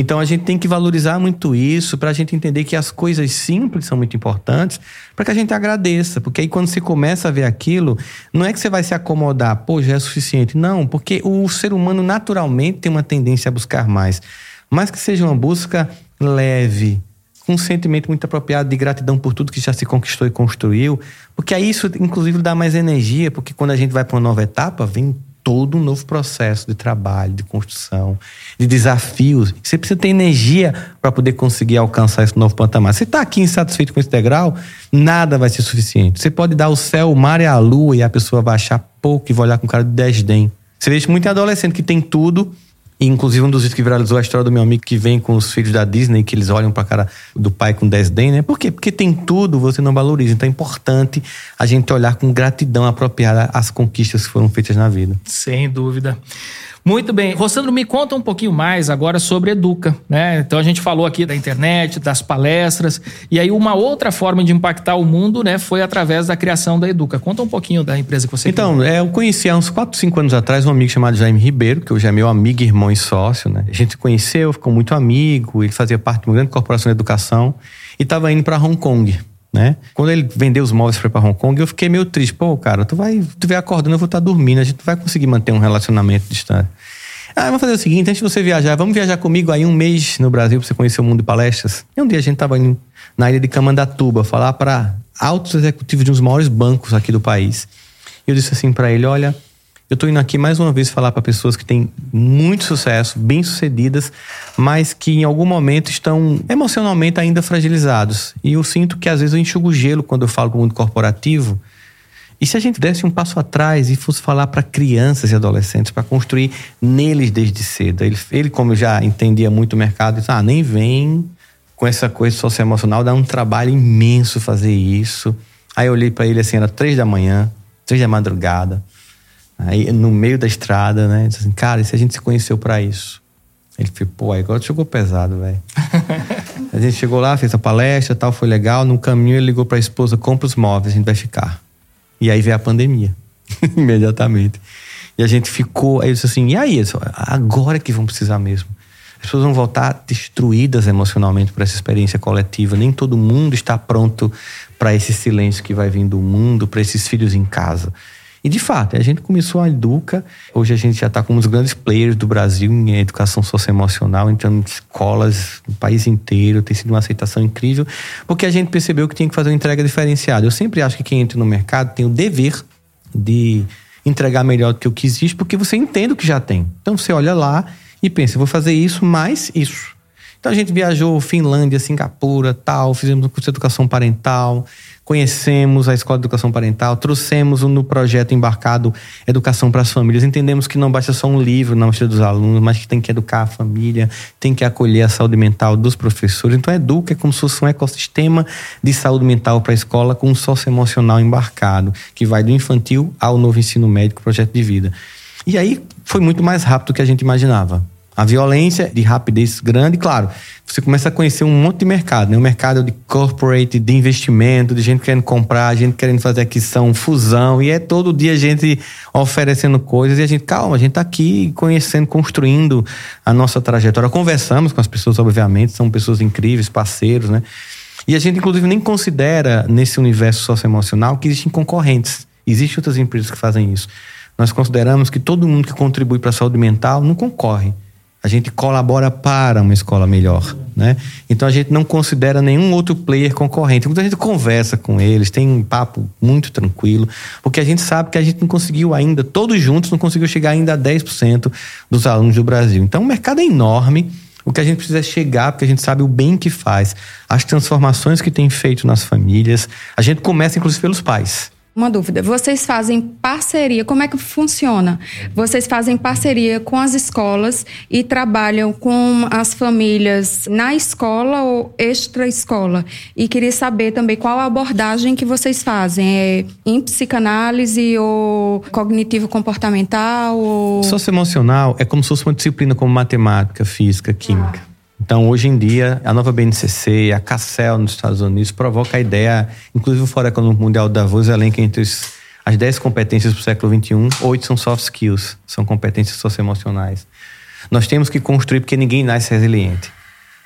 Então a gente tem que valorizar muito isso para a gente entender que as coisas simples são muito importantes para que a gente agradeça. Porque aí quando você começa a ver aquilo, não é que você vai se acomodar, pô, já é suficiente. Não, porque o ser humano naturalmente tem uma tendência a buscar mais. Mas que seja uma busca leve, com um sentimento muito apropriado de gratidão por tudo que já se conquistou e construiu. Porque aí isso, inclusive, dá mais energia, porque quando a gente vai para uma nova etapa, vem todo um novo processo de trabalho, de construção, de desafios. Você precisa ter energia para poder conseguir alcançar esse novo patamar. Você está aqui insatisfeito com esse degrau, nada vai ser suficiente. Você pode dar o céu, o mar e a lua e a pessoa vai achar pouco e vai olhar com cara de desdém. Você vê muito adolescente que tem tudo inclusive, um dos vídeos que viralizou a história do meu amigo que vem com os filhos da Disney, que eles olham pra cara do pai com desdém, né? Por quê? Porque tem tudo, você não valoriza. Então é importante a gente olhar com gratidão apropriada as conquistas que foram feitas na vida. Sem dúvida. Muito bem. Rossandro, me conta um pouquinho mais agora sobre Educa. Né? Então a gente falou aqui da internet, das palestras, e aí uma outra forma de impactar o mundo né, foi através da criação da Educa. Conta um pouquinho da empresa que você Então, é, eu conheci há uns 4, 5 anos atrás um amigo chamado Jaime Ribeiro, que hoje é meu amigo, irmão e sócio. Né? A gente se conheceu, ficou muito amigo, ele fazia parte de uma grande corporação de educação e estava indo para Hong Kong. Né? Quando ele vendeu os móveis para Hong Kong, eu fiquei meio triste. Pô, cara, tu vai, tu vai acordando, eu vou estar tá dormindo, a gente não vai conseguir manter um relacionamento distante. Ah, vamos fazer o seguinte, antes de você viajar, vamos viajar comigo aí um mês no Brasil para você conhecer o mundo de palestras. E um dia a gente tava indo na ilha de Camandatuba falar para altos executivos de um dos maiores bancos aqui do país. E eu disse assim para ele, olha, eu estou indo aqui mais uma vez falar para pessoas que têm muito sucesso, bem-sucedidas, mas que em algum momento estão emocionalmente ainda fragilizados. E eu sinto que às vezes eu enxugo gelo quando eu falo para o mundo corporativo. E se a gente desse um passo atrás e fosse falar para crianças e adolescentes, para construir neles desde cedo? Ele, ele, como já entendia muito o mercado, disse: ah, nem vem com essa coisa socioemocional, dá um trabalho imenso fazer isso. Aí eu olhei para ele assim, era três da manhã, três da madrugada. Aí, no meio da estrada, né? Disse assim, cara, e se a gente se conheceu para isso? Ele falou, pô, agora chegou pesado, velho. a gente chegou lá, fez a palestra tal, foi legal. No caminho ele ligou para a esposa, compra os móveis, a gente vai ficar. E aí veio a pandemia, imediatamente. E a gente ficou, aí eu disse assim, e aí? Agora que vão precisar mesmo. As pessoas vão voltar destruídas emocionalmente por essa experiência coletiva. Nem todo mundo está pronto para esse silêncio que vai vir do mundo, para esses filhos em casa. E de fato, a gente começou a Educa, hoje a gente já está como um dos grandes players do Brasil em educação socioemocional, entrando em escolas no país inteiro, tem sido uma aceitação incrível, porque a gente percebeu que tinha que fazer uma entrega diferenciada. Eu sempre acho que quem entra no mercado tem o dever de entregar melhor do que o que existe, porque você entende o que já tem. Então você olha lá e pensa, vou fazer isso mais isso. Então a gente viajou Finlândia, Singapura, tal, fizemos um curso de educação parental, conhecemos a Escola de Educação Parental, trouxemos no projeto embarcado Educação para as Famílias. Entendemos que não basta só um livro na mochila dos alunos, mas que tem que educar a família, tem que acolher a saúde mental dos professores. Então, Educa é como se fosse um ecossistema de saúde mental para a escola com um socioemocional embarcado, que vai do infantil ao novo ensino médico, projeto de vida. E aí foi muito mais rápido do que a gente imaginava. A violência de rapidez grande, claro, você começa a conhecer um monte de mercado, né? Um mercado de corporate, de investimento, de gente querendo comprar, gente querendo fazer aquisição, fusão, e é todo dia a gente oferecendo coisas e a gente, calma, a gente tá aqui conhecendo, construindo a nossa trajetória. Conversamos com as pessoas, obviamente, são pessoas incríveis, parceiros, né? E a gente, inclusive, nem considera nesse universo socioemocional que existem concorrentes. Existem outras empresas que fazem isso. Nós consideramos que todo mundo que contribui para a saúde mental não concorre a gente colabora para uma escola melhor, né? Então a gente não considera nenhum outro player concorrente. Quando a gente conversa com eles, tem um papo muito tranquilo, porque a gente sabe que a gente não conseguiu ainda, todos juntos, não conseguiu chegar ainda a 10% dos alunos do Brasil. Então o mercado é enorme. O que a gente precisa é chegar, porque a gente sabe o bem que faz, as transformações que tem feito nas famílias. A gente começa, inclusive, pelos pais. Uma dúvida. Vocês fazem parceria, como é que funciona? Vocês fazem parceria com as escolas e trabalham com as famílias na escola ou extra-escola? E queria saber também qual a abordagem que vocês fazem. É em psicanálise ou cognitivo-comportamental? Ou... Socioemocional é como se fosse uma disciplina como matemática, física, química. Então, hoje em dia, a nova BNCC, a CACEL nos Estados Unidos, provoca a ideia, inclusive o Fórum Econômico Mundial da Davos elenca entre os, as 10 competências do século XXI, oito são soft skills, são competências socioemocionais. Nós temos que construir porque ninguém nasce resiliente.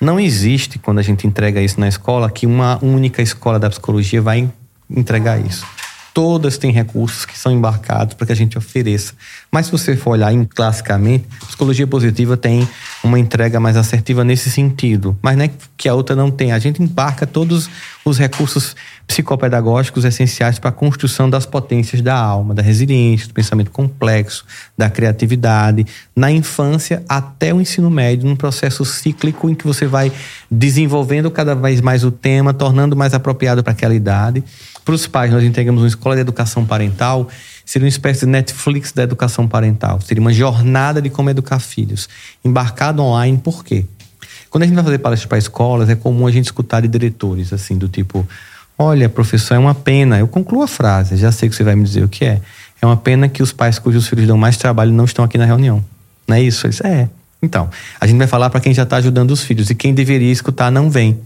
Não existe, quando a gente entrega isso na escola, que uma única escola da psicologia vai entregar isso. Todas têm recursos que são embarcados para que a gente ofereça. Mas se você for olhar em, classicamente, psicologia positiva tem uma entrega mais assertiva nesse sentido. Mas não é que a outra não tem. A gente embarca todos os recursos psicopedagógicos essenciais para a construção das potências da alma, da resiliência, do pensamento complexo, da criatividade, na infância até o ensino médio, num processo cíclico em que você vai desenvolvendo cada vez mais o tema, tornando mais apropriado para aquela idade. Para os pais, nós entregamos uma escola de educação parental, seria uma espécie de Netflix da educação parental. Seria uma jornada de como educar filhos. Embarcado online, por quê? Quando a gente vai fazer palestras para escolas, é comum a gente escutar de diretores, assim, do tipo: Olha, professor, é uma pena. Eu concluo a frase, já sei que você vai me dizer o que é. É uma pena que os pais cujos filhos dão mais trabalho não estão aqui na reunião. Não é isso? É. Então, a gente vai falar para quem já está ajudando os filhos e quem deveria escutar não vem.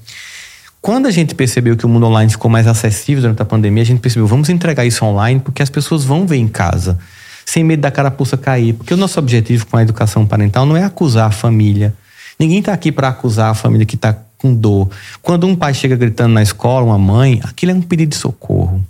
Quando a gente percebeu que o mundo online ficou mais acessível durante a pandemia, a gente percebeu, vamos entregar isso online porque as pessoas vão ver em casa, sem medo da carapuça cair. Porque o nosso objetivo com a educação parental não é acusar a família. Ninguém está aqui para acusar a família que está com dor. Quando um pai chega gritando na escola, uma mãe, aquilo é um pedido de socorro.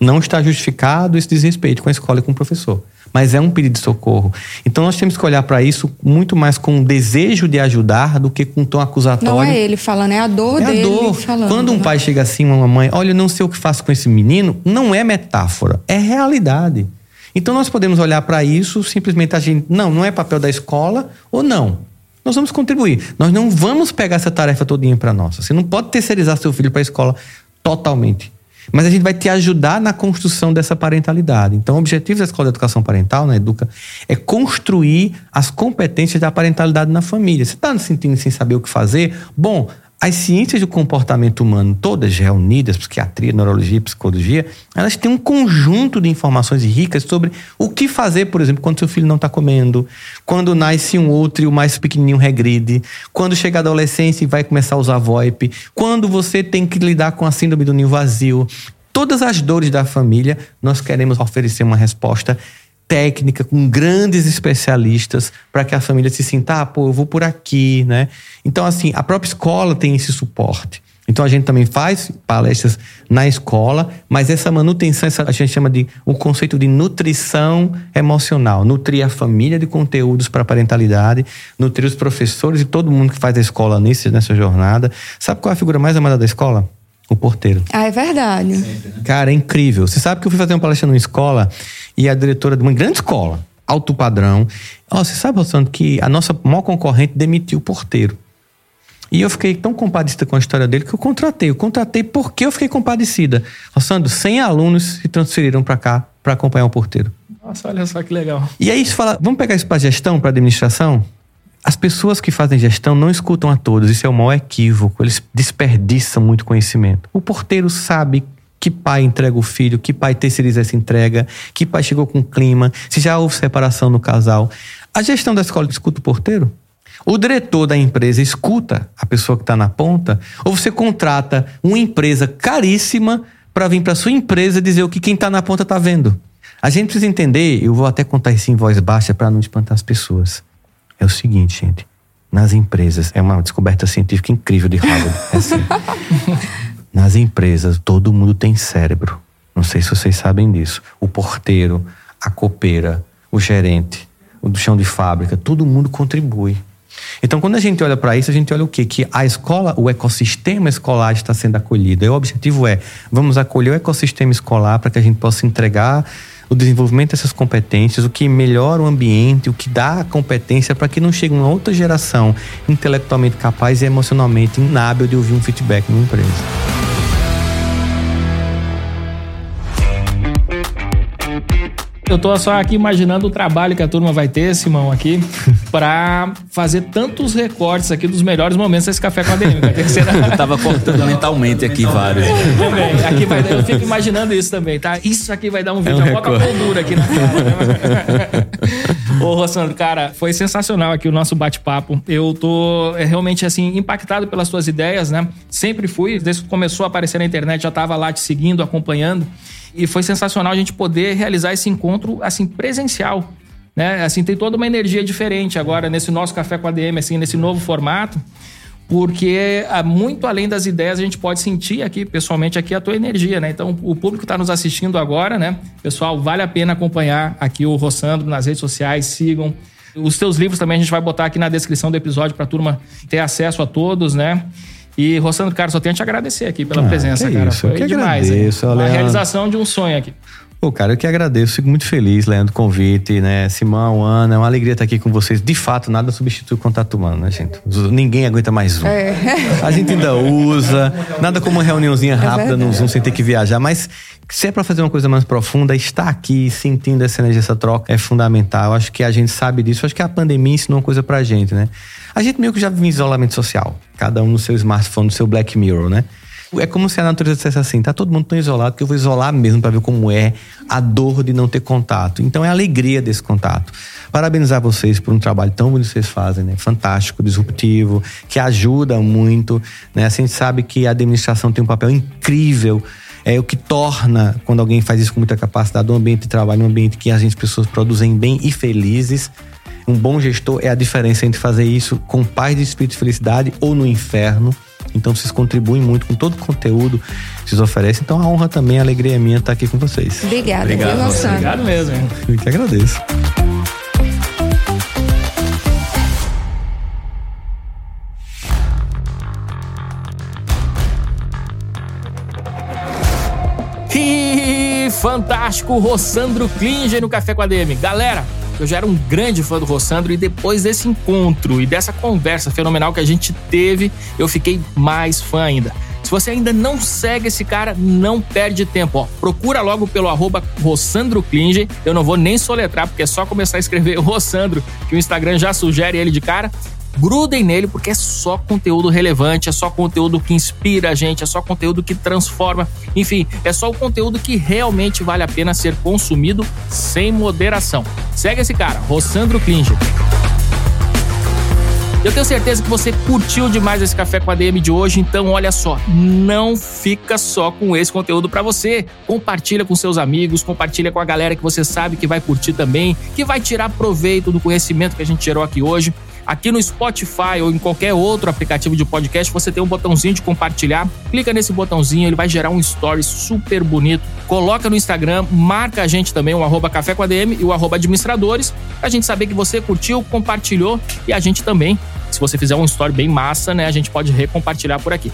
Não está justificado esse desrespeito com a escola e com o professor mas é um pedido de socorro. Então nós temos que olhar para isso muito mais com um desejo de ajudar do que com um tom acusatório. Não é ele falando, é a dor é dele a dor. falando. Quando um né? pai chega assim, uma mãe, olha, eu não sei o que faço com esse menino, não é metáfora, é realidade. Então nós podemos olhar para isso, simplesmente a gente, não, não é papel da escola ou não. Nós vamos contribuir. Nós não vamos pegar essa tarefa todinha para nós. Você não pode terceirizar seu filho para a escola totalmente. Mas a gente vai te ajudar na construção dessa parentalidade. Então, o objetivo da Escola de Educação Parental, na Educa, é construir as competências da parentalidade na família. Você está se sentindo sem saber o que fazer? Bom, as ciências do comportamento humano, todas reunidas, psiquiatria, neurologia, psicologia, elas têm um conjunto de informações ricas sobre o que fazer, por exemplo, quando seu filho não está comendo, quando nasce um outro e o mais pequenininho regride, quando chega a adolescência e vai começar a usar VoIP, quando você tem que lidar com a síndrome do ninho vazio. Todas as dores da família, nós queremos oferecer uma resposta técnica, com grandes especialistas, para que a família se sinta, ah, pô, eu vou por aqui, né? Então, assim, a própria escola tem esse suporte. Então, a gente também faz palestras na escola, mas essa manutenção, essa, a gente chama de o um conceito de nutrição emocional. Nutrir a família de conteúdos para a parentalidade, nutrir os professores e todo mundo que faz a escola nesse, nessa jornada. Sabe qual é a figura mais amada da escola? O porteiro. Ah, é verdade. Sempre, né? Cara, é incrível. Você sabe que eu fui fazer uma palestra numa escola e a diretora de uma grande escola, alto padrão. Oh, você sabe, Rossandro, que a nossa maior concorrente demitiu o porteiro. E eu fiquei tão compadecida com a história dele que eu contratei. Eu contratei porque eu fiquei compadecida. Rossandro, 100 alunos se transferiram para cá para acompanhar o porteiro. Nossa, olha só que legal. E aí, você fala, vamos pegar isso para gestão, para administração? As pessoas que fazem gestão não escutam a todos, isso é o maior equívoco, eles desperdiçam muito conhecimento. O porteiro sabe que pai entrega o filho, que pai terceiriza essa entrega, que pai chegou com clima, se já houve separação no casal. A gestão da escola escuta o porteiro? O diretor da empresa escuta a pessoa que está na ponta? Ou você contrata uma empresa caríssima para vir para sua empresa dizer o que quem está na ponta está vendo? A gente precisa entender, eu vou até contar isso em voz baixa para não espantar as pessoas é o seguinte, gente. Nas empresas, é uma descoberta científica incrível de Harvard. É assim. Nas empresas, todo mundo tem cérebro. Não sei se vocês sabem disso. O porteiro, a copeira, o gerente, o do chão de fábrica, todo mundo contribui. Então, quando a gente olha para isso, a gente olha o quê? Que a escola, o ecossistema escolar está sendo acolhido. E o objetivo é, vamos acolher o ecossistema escolar para que a gente possa entregar o desenvolvimento dessas competências, o que melhora o ambiente, o que dá a competência para que não chegue uma outra geração intelectualmente capaz e emocionalmente inábil de ouvir um feedback numa empresa. Eu tô só aqui imaginando o trabalho que a turma vai ter, Simão, aqui, para fazer tantos recortes aqui dos melhores momentos desse café com a DM. Eu tava cortando mentalmente aqui vários. Também. Aqui vai, eu fico imaginando isso também, tá? Isso aqui vai dar um vídeo, é um bota a moldura aqui na cara. Ô, Rossandro, cara, foi sensacional aqui o nosso bate-papo. Eu tô é, realmente, assim, impactado pelas suas ideias, né? Sempre fui, desde que começou a aparecer na internet, já tava lá te seguindo, acompanhando. E foi sensacional a gente poder realizar esse encontro assim presencial, né? Assim tem toda uma energia diferente agora nesse nosso café com a DM, assim nesse novo formato, porque muito além das ideias a gente pode sentir aqui pessoalmente aqui a tua energia, né? Então o público está nos assistindo agora, né? Pessoal, vale a pena acompanhar aqui o Rossandro nas redes sociais, sigam. Os teus livros também a gente vai botar aqui na descrição do episódio para a turma ter acesso a todos, né? E, Rossandro, cara, só tenho a te agradecer aqui pela ah, presença, cara. Isso, Foi demais. Agradeço, Uma realização de um sonho aqui. Pô, cara, eu que agradeço, fico muito feliz, Leandro, convite, né? Simão, Ana, é uma alegria estar aqui com vocês. De fato, nada substitui o contato humano, né, gente? Ninguém aguenta mais um. É. A gente ainda usa, nada como uma reuniãozinha é rápida é no Zoom sem ter que viajar, mas se é para fazer uma coisa mais profunda, estar aqui sentindo essa energia, essa troca é fundamental. Eu acho que a gente sabe disso, eu acho que a pandemia ensinou uma coisa pra gente, né? A gente meio que já vive em isolamento social, cada um no seu smartphone, no seu Black Mirror, né? É como se a natureza dissesse assim: tá todo mundo tão isolado que eu vou isolar mesmo para ver como é a dor de não ter contato. Então é a alegria desse contato. Parabenizar vocês por um trabalho tão bonito que vocês fazem, né? Fantástico, disruptivo, que ajuda muito. Né? A gente sabe que a administração tem um papel incrível. É o que torna, quando alguém faz isso com muita capacidade, um ambiente de trabalho, um ambiente que as pessoas produzem bem e felizes. Um bom gestor é a diferença entre fazer isso com paz de espírito e felicidade ou no inferno. Então vocês contribuem muito com todo o conteúdo que vocês oferecem. Então a honra também, a alegria é minha estar aqui com vocês. Obrigada, Obrigado? Obrigado mesmo. Eu que agradeço. E fantástico, Rossandro Klinger no Café com a DM. Galera, eu já era um grande fã do Rossandro e depois desse encontro e dessa conversa fenomenal que a gente teve, eu fiquei mais fã ainda. Se você ainda não segue esse cara, não perde tempo. Ó, procura logo pelo arroba Rossandro Klinger. Eu não vou nem soletrar, porque é só começar a escrever Rossandro, que o Instagram já sugere ele de cara grudem nele porque é só conteúdo relevante, é só conteúdo que inspira a gente, é só conteúdo que transforma. Enfim, é só o conteúdo que realmente vale a pena ser consumido sem moderação. Segue esse cara, Rossandro Klinger. Eu tenho certeza que você curtiu demais esse café com a DM de hoje, então olha só, não fica só com esse conteúdo para você. Compartilha com seus amigos, compartilha com a galera que você sabe que vai curtir também, que vai tirar proveito do conhecimento que a gente gerou aqui hoje. Aqui no Spotify ou em qualquer outro aplicativo de podcast, você tem um botãozinho de compartilhar. Clica nesse botãozinho, ele vai gerar um story super bonito. Coloca no Instagram, marca a gente também, o arroba café com a DM e o arroba administradores, pra gente saber que você curtiu, compartilhou e a gente também, se você fizer um story bem massa, né, a gente pode recompartilhar por aqui.